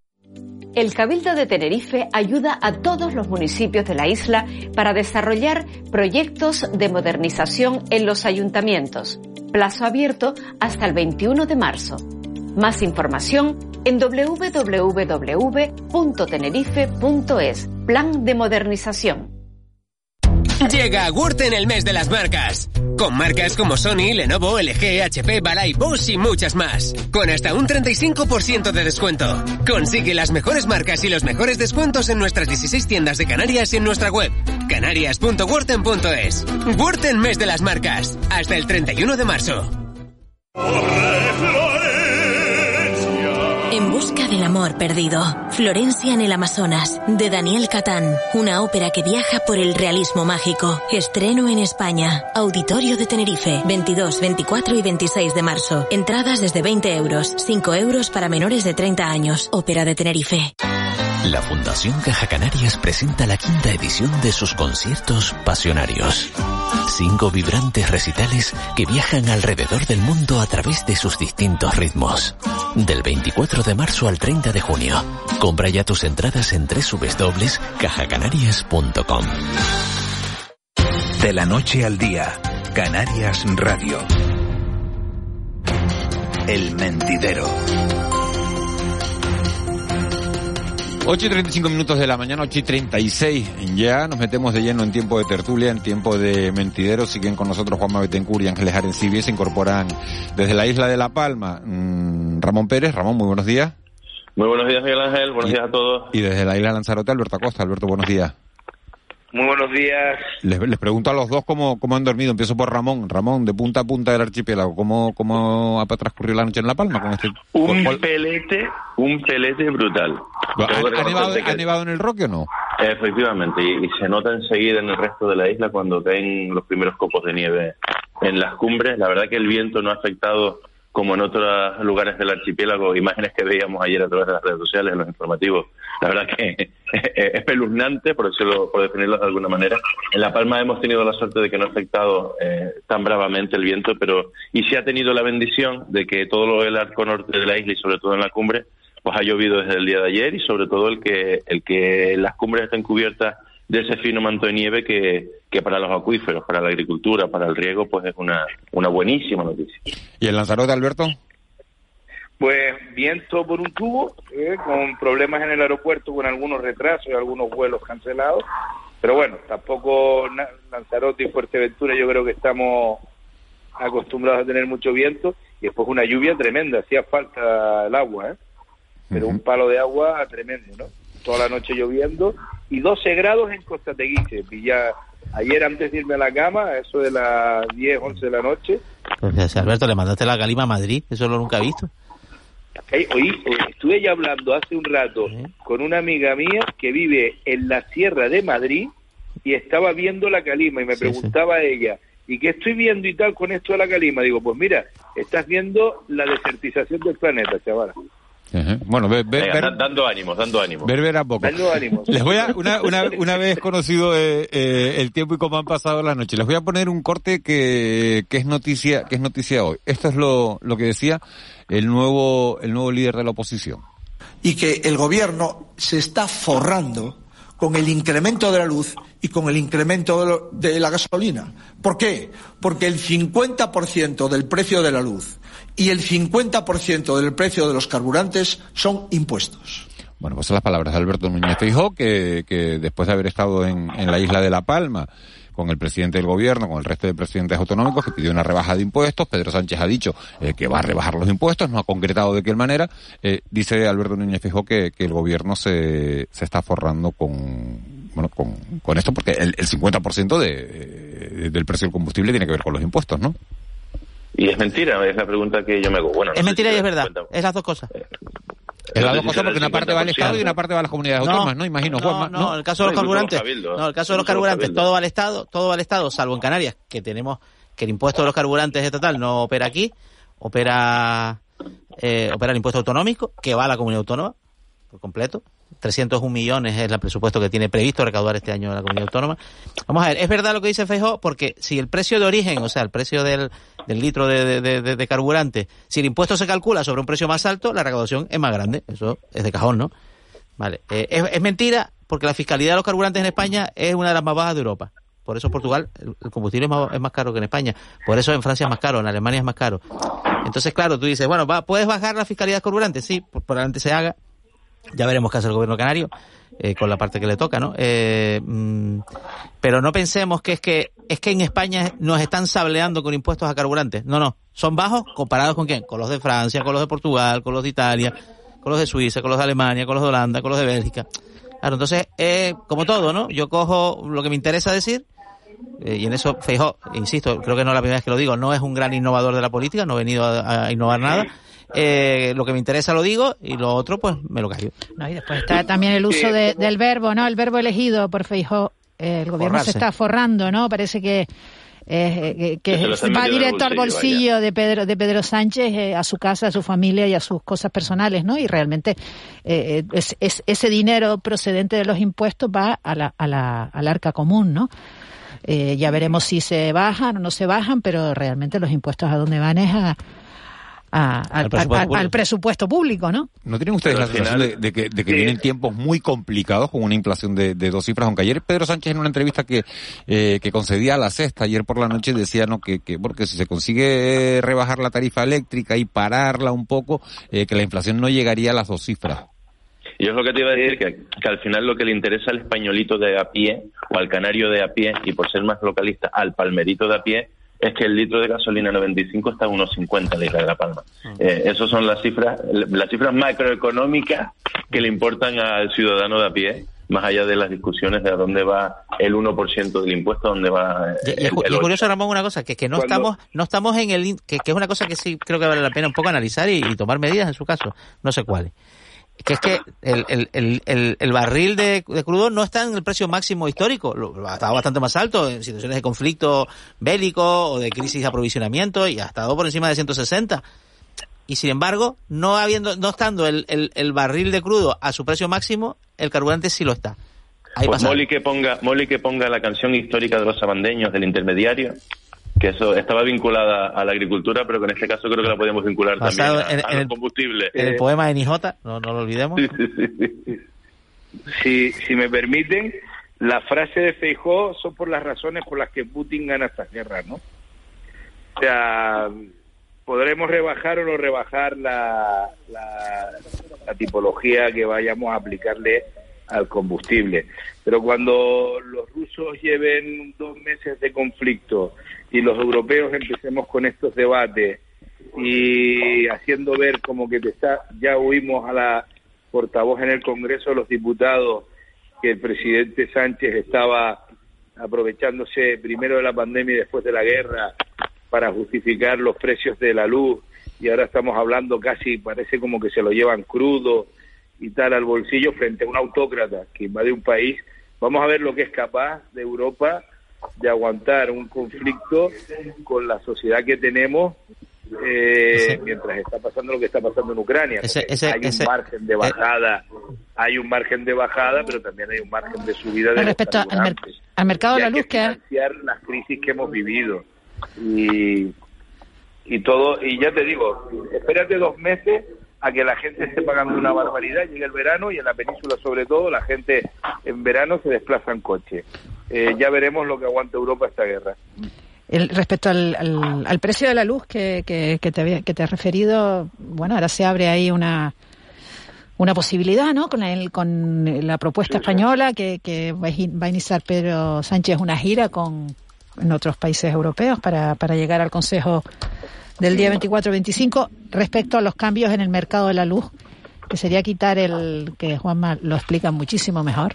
El Cabildo de Tenerife ayuda a todos los municipios de la isla para desarrollar proyectos de modernización en los ayuntamientos. Plazo abierto hasta el 21 de marzo. Más información en www.tenerife.es. Plan de modernización. Llega a en el mes de las marcas. Con marcas como Sony, Lenovo, LG, HP, Balay, Bosch y muchas más. Con hasta un 35% de descuento. Consigue las mejores marcas y los mejores descuentos en nuestras 16 tiendas de Canarias y en nuestra web. canarias.wurten.es. Wurten mes de las marcas. Hasta el 31 de marzo. En busca del amor perdido. Florencia en el Amazonas, de Daniel Catán. Una ópera que viaja por el realismo mágico. Estreno en España. Auditorio de Tenerife. 22, 24 y 26 de marzo. Entradas desde 20 euros. 5 euros para menores de 30 años. Ópera de Tenerife. La Fundación Caja Canarias presenta la quinta edición de sus conciertos pasionarios. Cinco vibrantes recitales que viajan alrededor del mundo a través de sus distintos ritmos. Del 24 de marzo al 30 de junio. Compra ya tus entradas en www.cajacanarias.com. De la noche al día, Canarias Radio. El mentidero. 8 y 35 minutos de la mañana, 8 y 36. Ya nos metemos de lleno en tiempo de tertulia, en tiempo de mentidero. Siguen con nosotros Juanma Betancourt y Ángeles Arencibia. Se incorporan desde la isla de La Palma mm, Ramón Pérez. Ramón, muy buenos días. Muy buenos días, Miguel Ángel. Buenos días a todos. Y desde la isla Lanzarote, Alberto Acosta. Alberto, buenos días. Muy buenos días. Les, les pregunto a los dos cómo, cómo han dormido. Empiezo por Ramón. Ramón, de punta a punta del archipiélago, ¿cómo, cómo ha transcurrido la noche en La Palma con este? Un pelete, un pelete brutal. ¿Ha, nevado, en el Roque o no? Efectivamente, y, se nota enseguida en el resto de la isla cuando caen los primeros copos de nieve en las cumbres. La verdad que el viento no ha afectado como en otros lugares del archipiélago, imágenes que veíamos ayer a través de las redes sociales, en los informativos. La verdad que [laughs] es espeluznante, por decirlo, por definirlo de alguna manera. En La Palma hemos tenido la suerte de que no ha afectado eh, tan bravamente el viento, pero y sí ha tenido la bendición de que todo el arco norte de la isla y sobre todo en la cumbre, pues ha llovido desde el día de ayer y sobre todo el que el que las cumbres estén cubiertas de ese fino manto de nieve que, que para los acuíferos, para la agricultura, para el riego, pues es una, una buenísima noticia. ¿Y el Lanzarote, Alberto? Pues viento por un tubo, eh, con problemas en el aeropuerto, con algunos retrasos y algunos vuelos cancelados. Pero bueno, tampoco Lanzarote y Fuerteventura yo creo que estamos acostumbrados a tener mucho viento y después una lluvia tremenda, hacía falta el agua, ¿eh? pero un palo de agua tremendo, ¿no? Toda la noche lloviendo y 12 grados en Costa Teguise. Ya ayer antes de irme a la cama, eso de las 10, 11 de la noche. Pues Alberto, le mandaste la calima a Madrid, eso lo nunca he visto. oí, estuve ya hablando hace un rato con una amiga mía que vive en la Sierra de Madrid y estaba viendo la calima y me preguntaba a ella, ¿y qué estoy viendo y tal con esto de la calima? Digo, pues mira, estás viendo la desertización del planeta, chaval. Bueno, dando ánimos, dando ánimos. Ver, ver a poco. Les voy a, una, una, [laughs] una vez conocido eh, eh, el tiempo y cómo han pasado la noche, les voy a poner un corte que, que es noticia, que es noticia hoy. Esto es lo, lo que decía el nuevo, el nuevo líder de la oposición. Y que el gobierno se está forrando con el incremento de la luz y con el incremento de la gasolina. ¿Por qué? Porque el 50% del precio de la luz y el 50% del precio de los carburantes son impuestos. Bueno, pues son las palabras de Alberto Núñez Feijóo, que, después de haber estado en la isla de La Palma, con el presidente del gobierno, con el resto de presidentes autonómicos, que pidió una rebaja de impuestos. Pedro Sánchez ha dicho eh, que va a rebajar los impuestos, no ha concretado de qué manera. Eh, dice Alberto Núñez Fijó que, que el gobierno se, se está forrando con, bueno, con, con esto, porque el, el 50% de, del precio del combustible tiene que ver con los impuestos, ¿no? Y es mentira, es la pregunta que yo me hago. Bueno, es mentira y es verdad, es las dos cosas. Es las dos cosas porque una parte va al Estado y una parte va a las comunidades autónomas, ¿no? Imagino, no, No, no, el caso de los carburantes, no, el caso de los carburantes, todo va al Estado, todo va al Estado, salvo en Canarias, que tenemos que el impuesto de los carburantes estatal no opera aquí, opera, eh, opera el impuesto autonómico, que va a la comunidad autónoma por completo. 301 millones es el presupuesto que tiene previsto recaudar este año la comunidad autónoma. Vamos a ver, es verdad lo que dice Feijó, porque si el precio de origen, o sea, el precio del, del litro de, de, de, de, carburante, si el impuesto se calcula sobre un precio más alto, la recaudación es más grande. Eso es de cajón, ¿no? Vale. Eh, es, mentira, porque la fiscalidad de los carburantes en España es una de las más bajas de Europa. Por eso Portugal el, combustible es más, es más, caro que en España. Por eso en Francia es más caro, en Alemania es más caro. Entonces, claro, tú dices, bueno, ¿puedes bajar la fiscalidad de carburantes? Sí, probablemente se haga ya veremos qué hace el gobierno canario eh, con la parte que le toca, ¿no? Eh, mm, pero no pensemos que es que es que en España nos están sableando con impuestos a carburantes. No, no. Son bajos comparados con quién? Con los de Francia, con los de Portugal, con los de Italia, con los de Suiza, con los de Alemania, con los de Holanda, con los de Bélgica. Claro, entonces, eh, como todo, ¿no? Yo cojo lo que me interesa decir eh, y en eso Feijó, insisto, creo que no es la primera vez que lo digo, no es un gran innovador de la política, no he venido a, a innovar nada. Eh, lo que me interesa lo digo y lo otro pues me lo callo. No, y después está también el uso de, del verbo, ¿no? El verbo elegido por Feijó. Eh, el gobierno Forrarse. se está forrando, ¿no? Parece que eh, que, que va directo al bolsillo de Pedro de Pedro Sánchez eh, a su casa, a su familia y a sus cosas personales, ¿no? Y realmente eh, es, es, ese dinero procedente de los impuestos va a la, a la, al arca común, ¿no? Eh, ya veremos si se bajan o no se bajan, pero realmente los impuestos a dónde van es a, a, al, al, presupuesto al, presupuesto público, ¿no? ¿No tienen ustedes Pero la sensación de, de, que, de que sí. vienen tiempos muy complicados con una inflación de, de, dos cifras? Aunque ayer Pedro Sánchez en una entrevista que, eh, que concedía a la sexta ayer por la noche decía no que, que porque si se consigue rebajar la tarifa eléctrica y pararla un poco, eh, que la inflación no llegaría a las dos cifras. Y es lo que te iba a decir, que, que, al final lo que le interesa al españolito de a pie o al canario de a pie, y por ser más localista, al palmerito de a pie, es que el litro de gasolina 95 está a unos 50 de Isla de la Palma. Eh, esas son las cifras, las cifras macroeconómicas que le importan al ciudadano de a pie más allá de las discusiones de a dónde va el 1% del impuesto, a dónde va... El, y, es, curioso, Ramón, una cosa, que, que no Cuando... estamos no estamos en el... Que, que, es una cosa que sí creo que vale la pena un poco analizar y, y tomar medidas en su caso, no sé cuáles que es que el, el, el, el barril de, de, crudo no está en el precio máximo histórico, ha estado bastante más alto en situaciones de conflicto bélico o de crisis de aprovisionamiento y ha estado por encima de 160. Y sin embargo, no habiendo, no estando el, el, el barril de crudo a su precio máximo, el carburante sí lo está. Ahí pues Molly que ponga, Molly que ponga la canción histórica de los sabandeños del intermediario que eso estaba vinculada a la agricultura, pero que en este caso creo que la podemos vincular Basado también a, en, a los combustibles. En el poema de Nijota, no, no lo olvidemos. Sí, sí, sí. Si, si me permiten, la frase de Feijó son por las razones por las que Putin gana esta guerra, ¿no? O sea, podremos rebajar o no rebajar la, la, la tipología que vayamos a aplicarle al combustible. Pero cuando los rusos lleven dos meses de conflicto y los europeos empecemos con estos debates y haciendo ver como que está, ya oímos a la portavoz en el Congreso de los Diputados que el presidente Sánchez estaba aprovechándose primero de la pandemia y después de la guerra para justificar los precios de la luz y ahora estamos hablando casi, parece como que se lo llevan crudo y tal al bolsillo frente a un autócrata que invade un país. Vamos a ver lo que es capaz de Europa de aguantar un conflicto con la sociedad que tenemos eh, mientras está pasando lo que está pasando en Ucrania. Ese, ese, hay un margen de bajada, hay un margen de bajada, pero también hay un margen de subida de respecto al, mer al, mercado de la luz que financiar las crisis que hemos vivido y y todo y ya te digo, espérate dos meses a que la gente esté pagando una barbaridad, llega el verano y en la península sobre todo la gente en verano se desplaza en coche. Eh, ya veremos lo que aguanta Europa esta guerra. El, respecto al, al, al, precio de la luz que, que, que, te había, que te has referido, bueno, ahora se abre ahí una una posibilidad, ¿no? Con, el, con la propuesta sí, española sí. Que, que va a iniciar Pedro Sánchez una gira con en otros países europeos para, para llegar al Consejo del día 24-25 respecto a los cambios en el mercado de la luz que sería quitar el, que Juanma lo explica muchísimo mejor,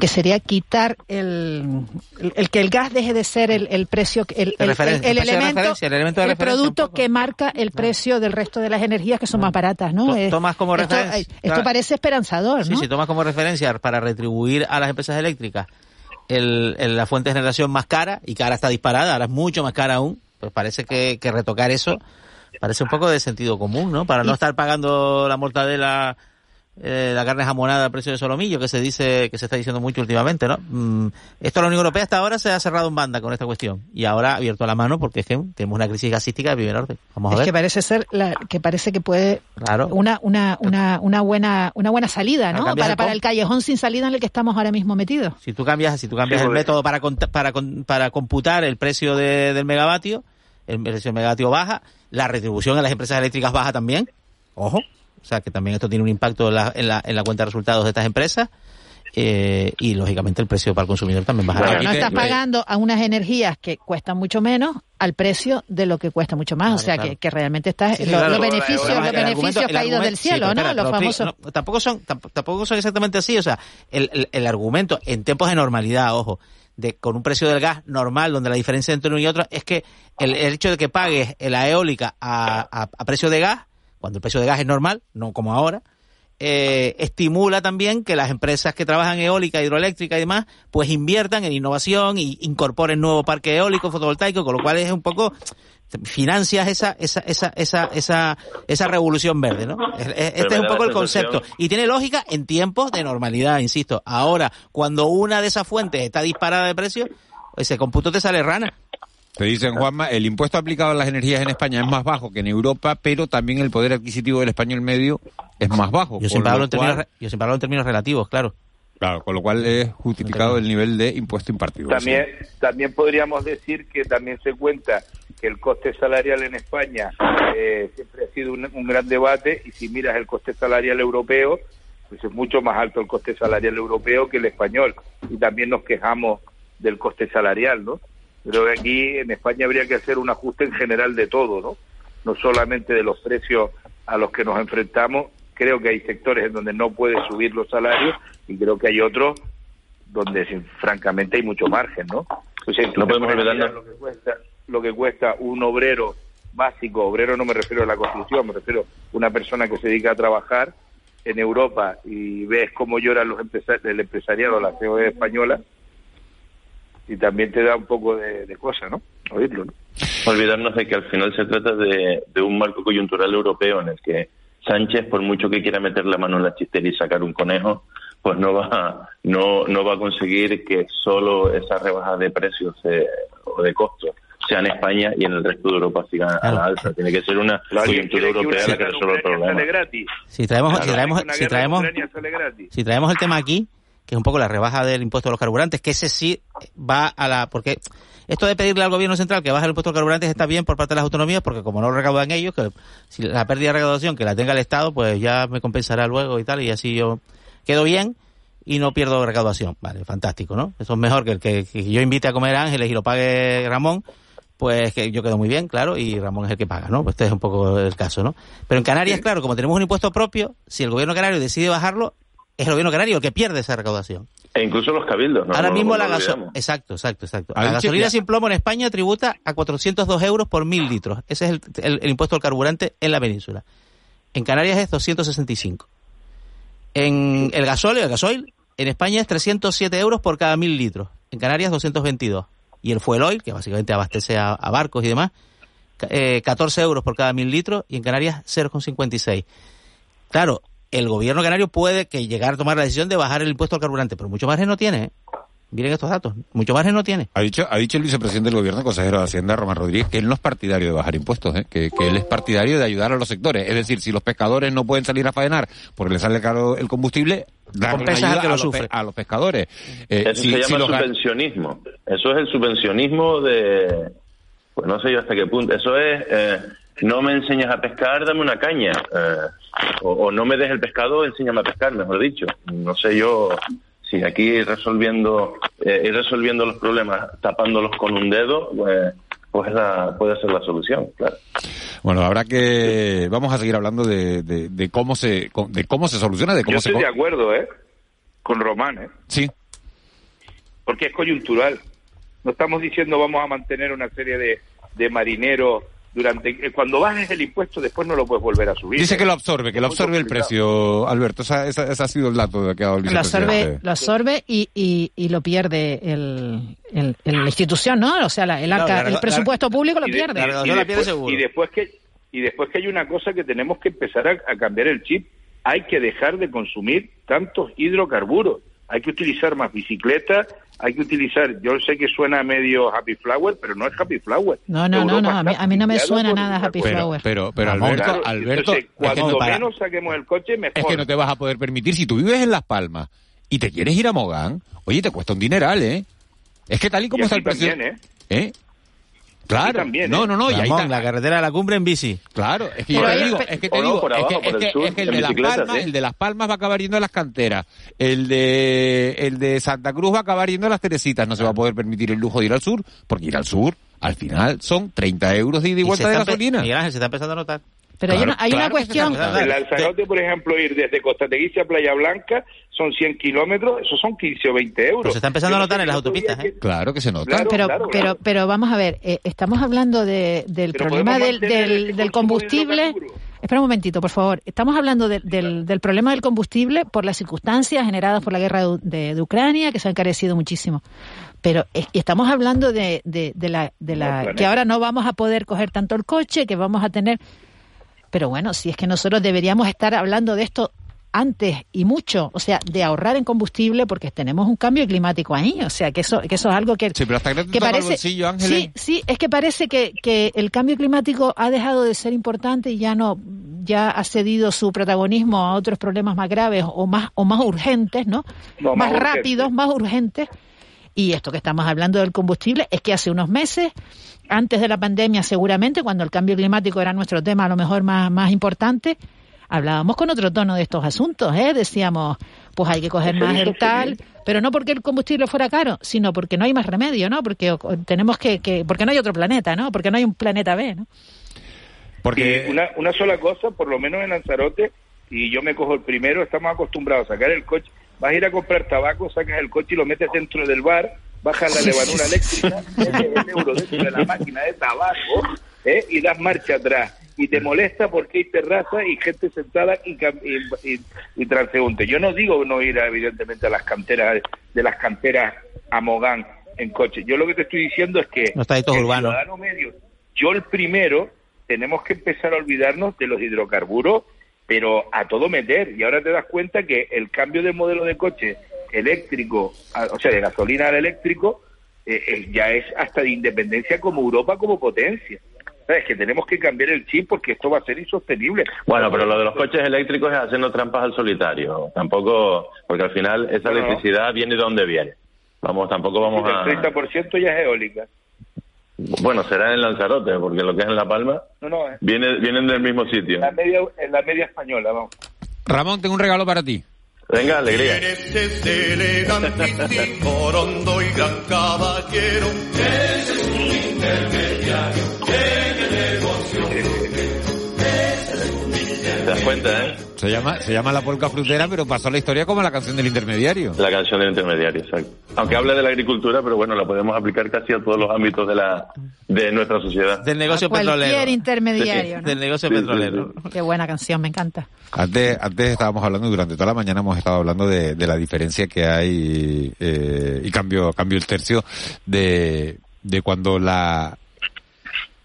que sería quitar el, el, el que el gas deje de ser el, el precio, el, el, el elemento, el, elemento de el producto que marca el precio del resto de las energías que son más baratas, ¿no? Tomas como esto, referencia. Esto parece esperanzador, sí, ¿no? Sí, tomas como referencia para retribuir a las empresas eléctricas el, el, la fuente de generación más cara y que ahora está disparada, ahora es mucho más cara aún pues parece que, que retocar eso parece un poco de sentido común, ¿no? Para no estar pagando la mortadela eh, la carne jamonada a precio de solomillo, que se dice, que se está diciendo mucho últimamente, ¿no? Mm, esto la Unión Europea hasta ahora se ha cerrado en banda con esta cuestión y ahora ha abierto la mano porque es que tenemos una crisis gasística de primer orden. Vamos a ver. Es que parece ser la, que parece que puede una, una, una, una buena una buena salida, ¿no? Para, para el callejón sin salida en el que estamos ahora mismo metidos. Si tú cambias, si tú cambias el método para para para computar el precio del megavatio, el precio del megavatio baja, la retribución a las empresas eléctricas baja también. Ojo. O sea, que también esto tiene un impacto en la, en la, en la cuenta de resultados de estas empresas. Eh, y lógicamente el precio para el consumidor también bajará. Pero no estás pagando a unas energías que cuestan mucho menos al precio de lo que cuesta mucho más. o sea, que, que, realmente estás los beneficios, los beneficios caídos del cielo, ¿no? los famosos. tampoco son tampoco son exactamente así. O sea, el, el, el, argumento en tiempos de normalidad, ojo, de con un precio del gas normal, donde la diferencia entre uno y otro es que el, el hecho de que pagues la eólica a, a, a precio de gas cuando el precio de gas es normal, no como ahora, eh, estimula también que las empresas que trabajan eólica, hidroeléctrica y demás, pues inviertan en innovación y incorporen nuevo parque eólico, fotovoltaico, con lo cual es un poco financias esa esa esa esa esa esa revolución verde, ¿no? Este es un poco el concepto y tiene lógica en tiempos de normalidad, insisto. Ahora, cuando una de esas fuentes está disparada de precio, ese cómputo te sale rana. Te dicen, Juanma, el impuesto aplicado a las energías en España es más bajo que en Europa, pero también el poder adquisitivo del español medio es más bajo. Yo siempre, hablo en, términos, yo siempre hablo en términos relativos, claro. Claro, con lo cual es justificado el nivel de impuesto impartido. También, también podríamos decir que también se cuenta que el coste salarial en España eh, siempre ha sido un, un, gran debate y si miras el coste salarial europeo, pues es mucho más alto el coste salarial europeo que el español. Y también nos quejamos del coste salarial, ¿no? Creo que aquí en España habría que hacer un ajuste en general de todo, ¿no? No solamente de los precios a los que nos enfrentamos. Creo que hay sectores en donde no puede subir los salarios y creo que hay otros donde francamente hay mucho margen, ¿no? Pues, no podemos lo que cuesta lo que cuesta un obrero básico, obrero no me refiero a la construcción, me refiero a una persona que se dedica a trabajar en Europa y ves cómo lloran los empresarios, el empresariado, la COE española, y también te da un poco de, de cosa, ¿no? Oírlo, ¿no? Olvidarnos de que al final se trata de, de, un marco coyuntural europeo en el que Sánchez, por mucho que quiera meter la mano en la chistera y sacar un conejo, pues no va, no, no va a conseguir que solo esa rebaja de precios eh, o de costos sea en España y en el resto de Europa siga a la alza. Tiene que ser una coyuntura europea la que resuelva el problema. Si traemos, si traemos, si traemos, si traemos el tema aquí, que es un poco la rebaja del impuesto a los carburantes, que ese sí va a la... porque esto de pedirle al gobierno central que baje el impuesto a los carburantes está bien por parte de las autonomías, porque como no lo recaudan ellos, que si la pérdida de recaudación que la tenga el Estado, pues ya me compensará luego y tal, y así yo quedo bien y no pierdo recaudación. Vale, fantástico, ¿no? Eso es mejor que el que, que yo invite a comer ángeles y lo pague Ramón, pues que yo quedo muy bien, claro, y Ramón es el que paga, ¿no? Pues este es un poco el caso, ¿no? Pero en Canarias, claro, como tenemos un impuesto propio, si el gobierno canario decide bajarlo, es el gobierno canario el que pierde esa recaudación. E incluso los cabildos, ¿no? Ahora no, mismo no la gasolina... Exacto, exacto, exacto. La gasolina sin plomo en España tributa a 402 euros por mil litros. Ese es el, el, el, impuesto al carburante en la península. En Canarias es 265. En el gasóleo, el gasoil, en España es 307 euros por cada mil litros. En Canarias 222. Y el fuel oil, que básicamente abastece a, a barcos y demás, eh, 14 euros por cada mil litros y en Canarias 0,56. Claro, el gobierno canario puede que llegar a tomar la decisión de bajar el impuesto al carburante, pero mucho margen no tiene. ¿eh? Miren estos datos, mucho margen no tiene. Ha dicho, ha dicho el vicepresidente del gobierno, consejero de Hacienda, Román Rodríguez, que él no es partidario de bajar impuestos, ¿eh? que, que, él es partidario de ayudar a los sectores. Es decir, si los pescadores no pueden salir a faenar porque les sale caro el combustible, dar ayuda que lo a, los a, los pescadores. Eh, Eso si, se llama si los... subvencionismo. Eso es el subvencionismo de... Pues no sé yo hasta qué punto. Eso es... Eh, no me enseñas a pescar, dame una caña. O, o, no me des el pescado, enséñame a pescar, mejor dicho. No sé yo si aquí resolviendo, eh, ir resolviendo los problemas tapándolos con un dedo, pues, pues la, puede ser la solución, claro. Bueno, habrá que, vamos a seguir hablando de, de, de cómo se, de cómo se soluciona, de cómo Yo se. estoy de acuerdo, ¿eh? Con Román, ¿eh? Sí. Porque es coyuntural. No estamos diciendo vamos a mantener una serie de, de marineros durante eh, cuando bajes el impuesto después no lo puedes volver a subir. Dice que lo absorbe, que lo absorbe el precio, Alberto. Esa, esa- ese ha sido el dato que ha dado el Lo absorbe, lo absorbe y, y, y lo pierde el, el- el- la institución, ¿no? O sea, la- el, arca- la- el la- presupuesto público lo y de- pierde. y- y después, y después que y después que hay una cosa que tenemos que empezar a, a cambiar el chip, hay que dejar de consumir tantos hidrocarburos, hay que utilizar más bicicletas, hay que utilizar, yo sé que suena medio happy flower, pero no es happy flower. No, no, no, Europa no, a mí, a mí no me suena nada Happy Pero, Flower. pero, pero Alberto, Alberto, entonces, es que cuando no para- menos saquemos el coche, mejor. es que no te vas a poder permitir. Si tú vives en Las Palmas y te quieres ir a Mogán, oye, te cuesta un dineral, ¿eh? Es que tal y como Y está aquí el precio... también, ¿eh? ¿eh? Claro, también, no, ¿eh? no, no, y ahí está. la carretera de la cumbre en bici. Claro, es que yo ahí- te digo, es que te digo, es que, el que- sur, es que el en de Las Palmas, sí. el de Las Palmas va a acabar yendo a las canteras, el de, el de Santa Cruz va a acabar yendo a las Teresitas, no se va a poder permitir el lujo de ir al sur, porque ir al sur, al final, son 30 euros de ida y vuelta de gasolina. Miguel Ángel, se está empezando a notar. Pero hay una, hay una claro se cuestión. En Lanzarote, por ejemplo, ir desde Costa Teguise a Playa Blanca son 100 kilómetros, eso son 15 o 20 euros. Pero se está empezando a no notar en las autopistas, ¿eh? que- Claro que se nota. Claro, pero, claro, pero, claro. pero vamos a ver, eh, estamos hablando de, del Pero problema del, del, del de combustible. Espera un momentito, por favor. Estamos hablando de- del, del problema del combustible por las circunstancias generadas por la guerra de, Ucrania, que se ha encarecido muchísimo. Pero es- y estamos hablando de, de, de la, de la que ahora no vamos a poder coger tanto el coche, que vamos a tener. Pero bueno, si es que nosotros deberíamos estar hablando de esto antes y mucho, o sea, de ahorrar en combustible porque tenemos un cambio climático ahí, o sea, que eso que eso es algo que Sí, pero hasta que te que parece bolsillo, sí sí es que parece que, que el cambio climático ha dejado de ser importante y ya no ya ha cedido su protagonismo a otros problemas más graves o más o más urgentes no, No, más, rápidos más urgentes y esto que estamos hablando del combustible es que hace unos meses antes de la pandemia seguramente cuando el cambio climático era nuestro tema a lo mejor más más importante hablábamos con otro tono de estos asuntos, ¿eh? Decíamos, pues hay que coger más el tal, sí. pero no porque el combustible fuera caro, sino porque no hay más remedio, ¿no? Porque tenemos que, que porque no hay otro planeta, ¿no? Porque no hay un planeta B, ¿no? Porque una, una sola cosa, por lo menos en Lanzarote, y yo me cojo el primero, estamos acostumbrados a sacar el coche, vas a ir a comprar tabaco, sacas el coche y lo metes dentro del bar, bajas la levadura [laughs] eléctrica, metes el euro dentro de la máquina de tabaco ¿eh? y das marcha atrás. Y te molesta porque hay terraza y gente sentada y, y, y- y transeúnte. Yo no digo no ir, a, evidentemente, a las canteras, de las canteras a Mogán en coche. Yo lo que te estoy diciendo es que No está el urbano. ciudadano medio, yo el primero, tenemos que empezar a olvidarnos de los hidrocarburos, pero a todo meter. Y ahora te das cuenta que el cambio de modelo de coche eléctrico, o sea, de gasolina al eléctrico, eh, eh, ya es hasta de independencia como Europa como potencia. ¿Sabes? Que tenemos que cambiar el chip porque esto va a ser insostenible. Bueno, pero lo de los coches eléctricos es haciendo trampas al solitario. Tampoco, porque al final esa electricidad viene de donde viene. Vamos, tampoco vamos a... El 30% ya es eólica. Bueno, será en Lanzarote, porque lo que es en La Palma No, no, eh. viene, vienen del mismo sitio. en la media, en la media española, vamos. Ramón, tengo un regalo para ti. Venga, alegría. Ese elegantísimo Orondo y gran caballero. Ese es un intermediario en el negocio. ¿Te das cuenta, eh? Se llama, se llama La Polca Frutera, pero pasó la historia como la canción del intermediario. La canción del intermediario, exacto. Aunque habla de la agricultura, pero bueno, la podemos aplicar casi a todos los ámbitos de la de nuestra sociedad. Del negocio Cualquier petrolero. intermediario, ¿no? Del negocio Sí, sí, petrolero. Qué buena canción, me encanta. Antes, antes estábamos hablando, durante toda la mañana hemos estado hablando de, de la diferencia que hay, eh, y cambio, cambio el tercio, de, de cuando la,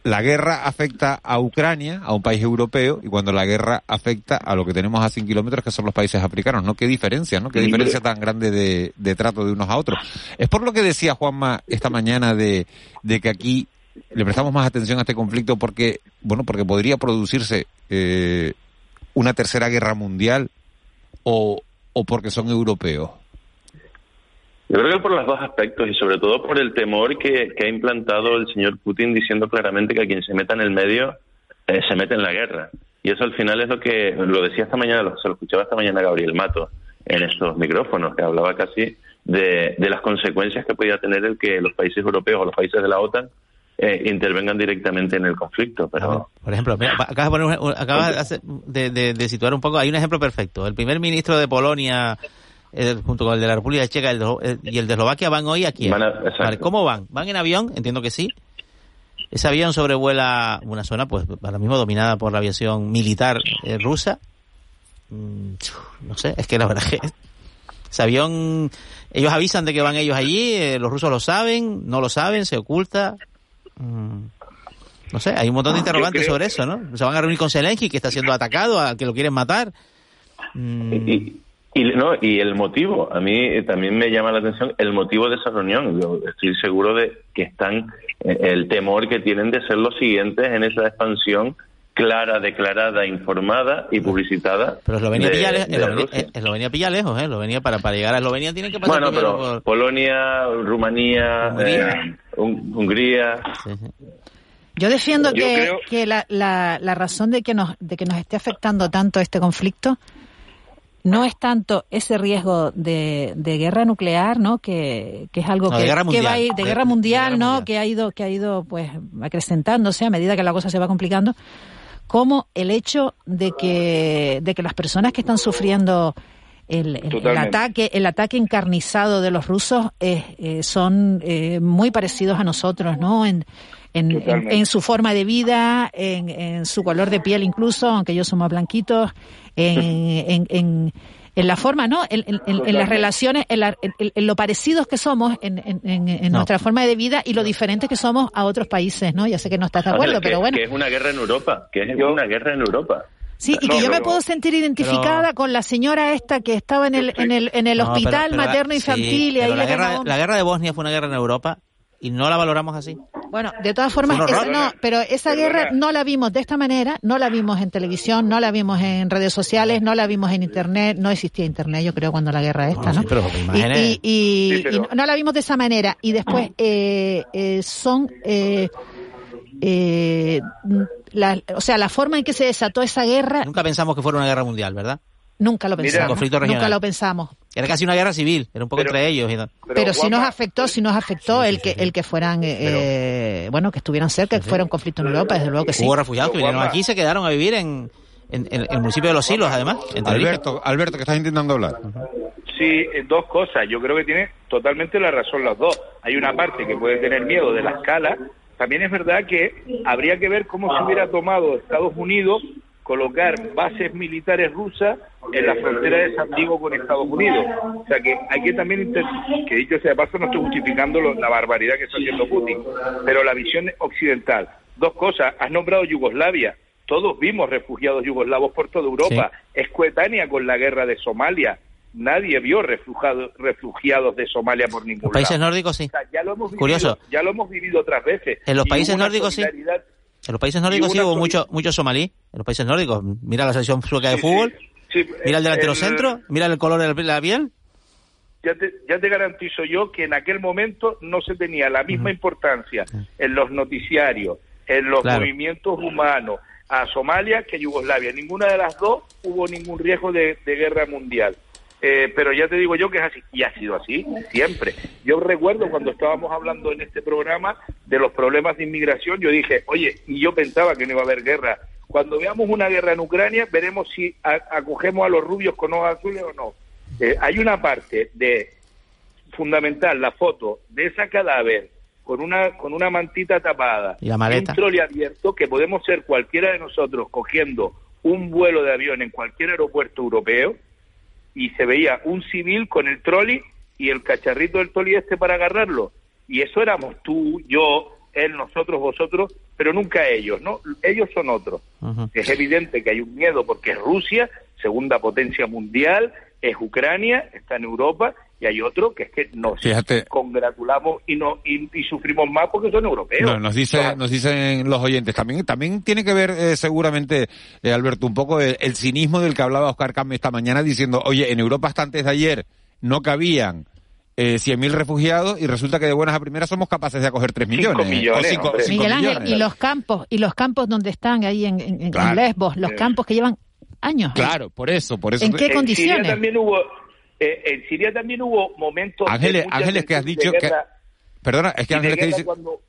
la guerra afecta a Ucrania, a un país europeo, y cuando la guerra afecta a lo que tenemos a 100 kilómetros, que son los países africanos, ¿no? Qué diferencia, ¿no? Qué diferencia tan grande de, de trato de unos a otros. Es por lo que decía Juanma esta mañana de, de que aquí le prestamos más atención a este conflicto porque, bueno, porque podría producirse, eh, una tercera guerra mundial o, o porque son europeos. Yo creo que por los dos aspectos y sobre todo por el temor que, ha implantado el señor Putin diciendo claramente que a quien se meta en el medio eh, se mete en la guerra. Y eso al final es lo que lo decía esta mañana, lo- se lo escuchaba esta mañana Gabriel Mato en estos micrófonos, que hablaba casi de, de las consecuencias que podía tener el que los países europeos o los países de la OTAN eh, intervengan directamente en el conflicto. Pero Por ejemplo, mira, acabas, de, poner acabas de- de- de situar un poco, hay un ejemplo perfecto. El primer ministro de Polonia, junto con el de la República Checa el y el de Eslovaquia van hoy aquí. Van a-. Vale, ¿Cómo van? ¿Van en avión? Entiendo que sí. ese avión sobrevuela una zona, pues ahora mismo dominada por la aviación militar eh, rusa. Mm, no sé, es que la verdad es [laughs] que ese avión, ellos avisan de que van ellos allí, eh, los rusos lo saben, no lo saben, se oculta. Mm, no sé, hay un montón de interrogantes sobre eso, ¿no? Se van a reunir con Zelensky, que está siendo atacado, a que lo quieren matar. Mm. Y, y, no, y el motivo, a mí también me llama la atención el motivo de esa reunión. Yo estoy seguro de que están, eh, el temor que tienen de ser los siguientes en esa expansión clara, declarada, informada y publicitada. Pero Eslovenia, de- pilla, le- de Eslovenia, eh, Eslovenia pilla lejos, ¿eh? Eslovenia para, para llegar a Eslovenia tienen que pasar Bueno, primero pero por- Polonia, Rumanía, Hungría. eh. Yo defiendo Yo que, creo- que la, la, la razón de que nos de que nos esté afectando tanto este conflicto no es tanto ese riesgo de, de guerra nuclear, ¿no? Que, que es algo No, que, de guerra que va a ir, de guerra de mundial, guerra ¿no? mundial. Que ha ido que ha ido pues acrecentándose a medida que la cosa se va complicando, como el hecho de que de que las personas que están sufriendo el, el- el Totalmente. ataque el ataque encarnizado de los rusos eh, eh, son eh, muy parecidos a nosotros, ¿no? En, en, en, en su forma de vida, en, en su color de piel incluso, aunque ellos son más blanquitos, en, [laughs] en, en, en la forma, ¿no? En, en- en- en las relaciones, en, la- en- en lo parecidos que somos en, en- en- en No. nuestra forma de vida y lo diferentes que somos a otros países, ¿no? Ya sé que no estás de acuerdo, que, pero bueno. que es una guerra en Europa, que es una guerra en Europa. Sí, y No, que yo me puedo sentir identificada con la señora esta que estaba en el, en el, en el No, pero- hospital pero materno sí, infantil y ahí la le guerra, la guerra de Bosnia fue una guerra en Europa y no la valoramos así. Bueno, de todas formas, esa- no, pero esa guerra no la vimos de esta manera, no la vimos en televisión, no la vimos en redes sociales, no la vimos en internet, no existía internet, yo creo, cuando la guerra esta, ¿no? pero Y, y- y- Sí, pero- y no- la vimos de esa manera. Y después eh, eh, son, eh, eh, la, o sea, la forma en que se desató esa guerra Nunca pensamos que fuera una guerra mundial, ¿verdad? nunca lo Mira, pensamos. conflicto regional. Nunca lo pensamos. Era casi una guerra civil, era un poco entre ellos. y no. Pero, sí nos afectó, sí nos afectó el que el que fueran, eh, bueno, que estuvieran cerca, que fuera un conflicto en Europa, desde luego que sí. Hubo refugiados que vinieron aquí y se quedaron a vivir en, en, en el municipio de Los Silos, además. en. Alberto, Alberto, que estás intentando hablar. Sí, eh, dos cosas. Yo creo que tiene totalmente la razón las dos. Hay una parte que puede tener miedo de la escala. También es verdad que habría que ver cómo se hubiera tomado Estados Unidos colocar bases militares rusas en la frontera de San Diego con Estados Unidos. O sea que hay que también, que dicho sea de paso, no estoy justificando lo- la barbaridad que está haciendo Putin, pero la visión occidental. Dos cosas, has nombrado Yugoslavia. Todos vimos refugiados yugoslavos por toda Europa. Es coetánea con la guerra de Somalia. Nadie vio refugiados, refugiados de Somalia por ningún Los países lado. nórdicos sí. O sea, ya lo hemos vivido, Curioso. ya lo hemos vivido otras veces. En los Y países nórdicos sí. En los países nórdicos sí hubo mucho, mucho somalí. En los países nórdicos. Mira la selección sueca de fútbol. Sí, Mira el delantero el- centro. Mira el color de la piel. ya te, ya te garantizo yo que en aquel momento no se tenía la misma importancia en los noticiarios, en los Claro. movimientos humanos a Somalia que a Yugoslavia. Ninguna de las dos hubo ningún riesgo de, de guerra mundial. Eh, pero ya te digo yo que es así, y ha sido así siempre. Yo recuerdo cuando estábamos hablando en este programa de los problemas de inmigración, yo dije, oye, y yo pensaba que no iba a haber guerra. Cuando veamos una guerra en Ucrania, veremos si acogemos a los rubios con ojos azules o no. Eh, hay una parte de fundamental, la foto de esa cadáver con una con una mantita tapada Y la maleta. un trolley abierto que podemos ser cualquiera de nosotros cogiendo un vuelo de avión en cualquier aeropuerto europeo y se veía un civil con el trolley y el cacharrito del trolley este para agarrarlo y eso éramos tú, yo, él, nosotros, vosotros, pero nunca ellos, ¿no? Ellos son otros. Es evidente que hay un miedo porque es Rusia, segunda potencia mundial, es Ucrania, está en Europa, y hay otro que es que nos Fíjate. congratulamos y, no, y, y sufrimos más porque son europeos. No, nos dice, nos dicen los oyentes. También, también tiene que ver, eh, seguramente, eh, Alberto, un poco el, el cinismo del que hablaba Oscar Cam esta mañana diciendo, oye, en Europa hasta antes de ayer no cabían eh, 100.000 refugiados y resulta que de buenas a primeras somos capaces de acoger 3 millones. millones, o cinco- Miguel Ángel, millones. y los campos, y los campos donde están ahí en, en- en Claro. Lesbos, los campos que llevan años. Claro, por eso, por eso. ¿En qué En condiciones? Siria también hubo, eh, en Siria también hubo momentos Ángeles, Ángeles, que has dicho que... Perdona, es que Ángeles que dice... cuando-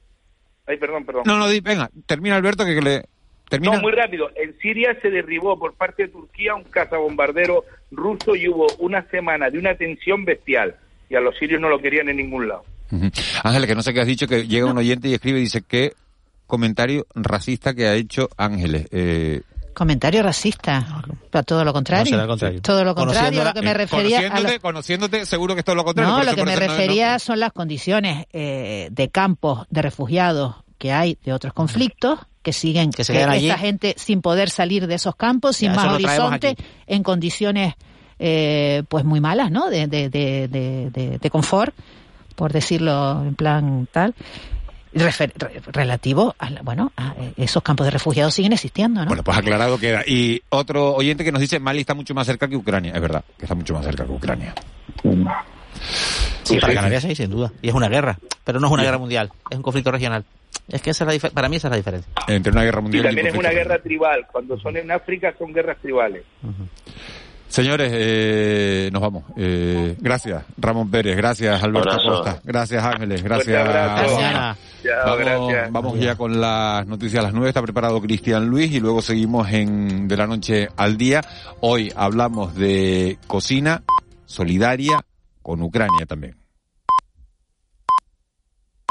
Ay, perdón, perdón. No, no, di- venga, termina Alberto que, que le... Termina. No, muy rápido. En Siria se derribó por parte de Turquía un cazabombardero ruso y hubo una semana de una tensión bestial. Y a los sirios no lo querían en ningún lado. Ángeles, que no sé qué has dicho, que llega un [laughs] oyente y escribe y dice que comentario racista que ha hecho Ángeles. Eh, Comentario racista. Para todo lo contrario. No. Todo lo contrario. Lo que me eh, refería a conociéndote, lo- conociéndote, seguro que esto es lo contrario. No, lo que me no- refería son las condiciones eh, de campos de refugiados que hay de otros conflictos que siguen Que se que allí. esta gente sin poder salir de esos campos, sin Ya, más horizonte, en condiciones eh, pues muy malas, ¿no? De, de, de, de, de- de confort, por decirlo en plan tal. Refer- re- relativo a, la- bueno, a, eh, esos campos de refugiados siguen existiendo, ¿no? Bueno, pues aclarado queda. Y otro oyente que nos dice, Mali está mucho más cerca que Ucrania. Es verdad, que está mucho más cerca que Ucrania. Sí, para Canarias sí, sin duda. Y es una guerra. Pero no es una guerra mundial. Es un conflicto regional. Es que esa es la para mí esa es la diferencia. Entre una guerra Y mundial y también es una guerra tribal. Cuando son en África son guerras tribales. Señores, eh, nos vamos. Eh, gracias, Ramón Pérez. Gracias, Alberto. Costa. Gracias, Ángeles. Gracias. Chao, Vamos, vamos ya con las noticias a las nueve. Está preparado Cristian Luis y luego seguimos en de la noche al día. Hoy hablamos de cocina solidaria con Ucrania también.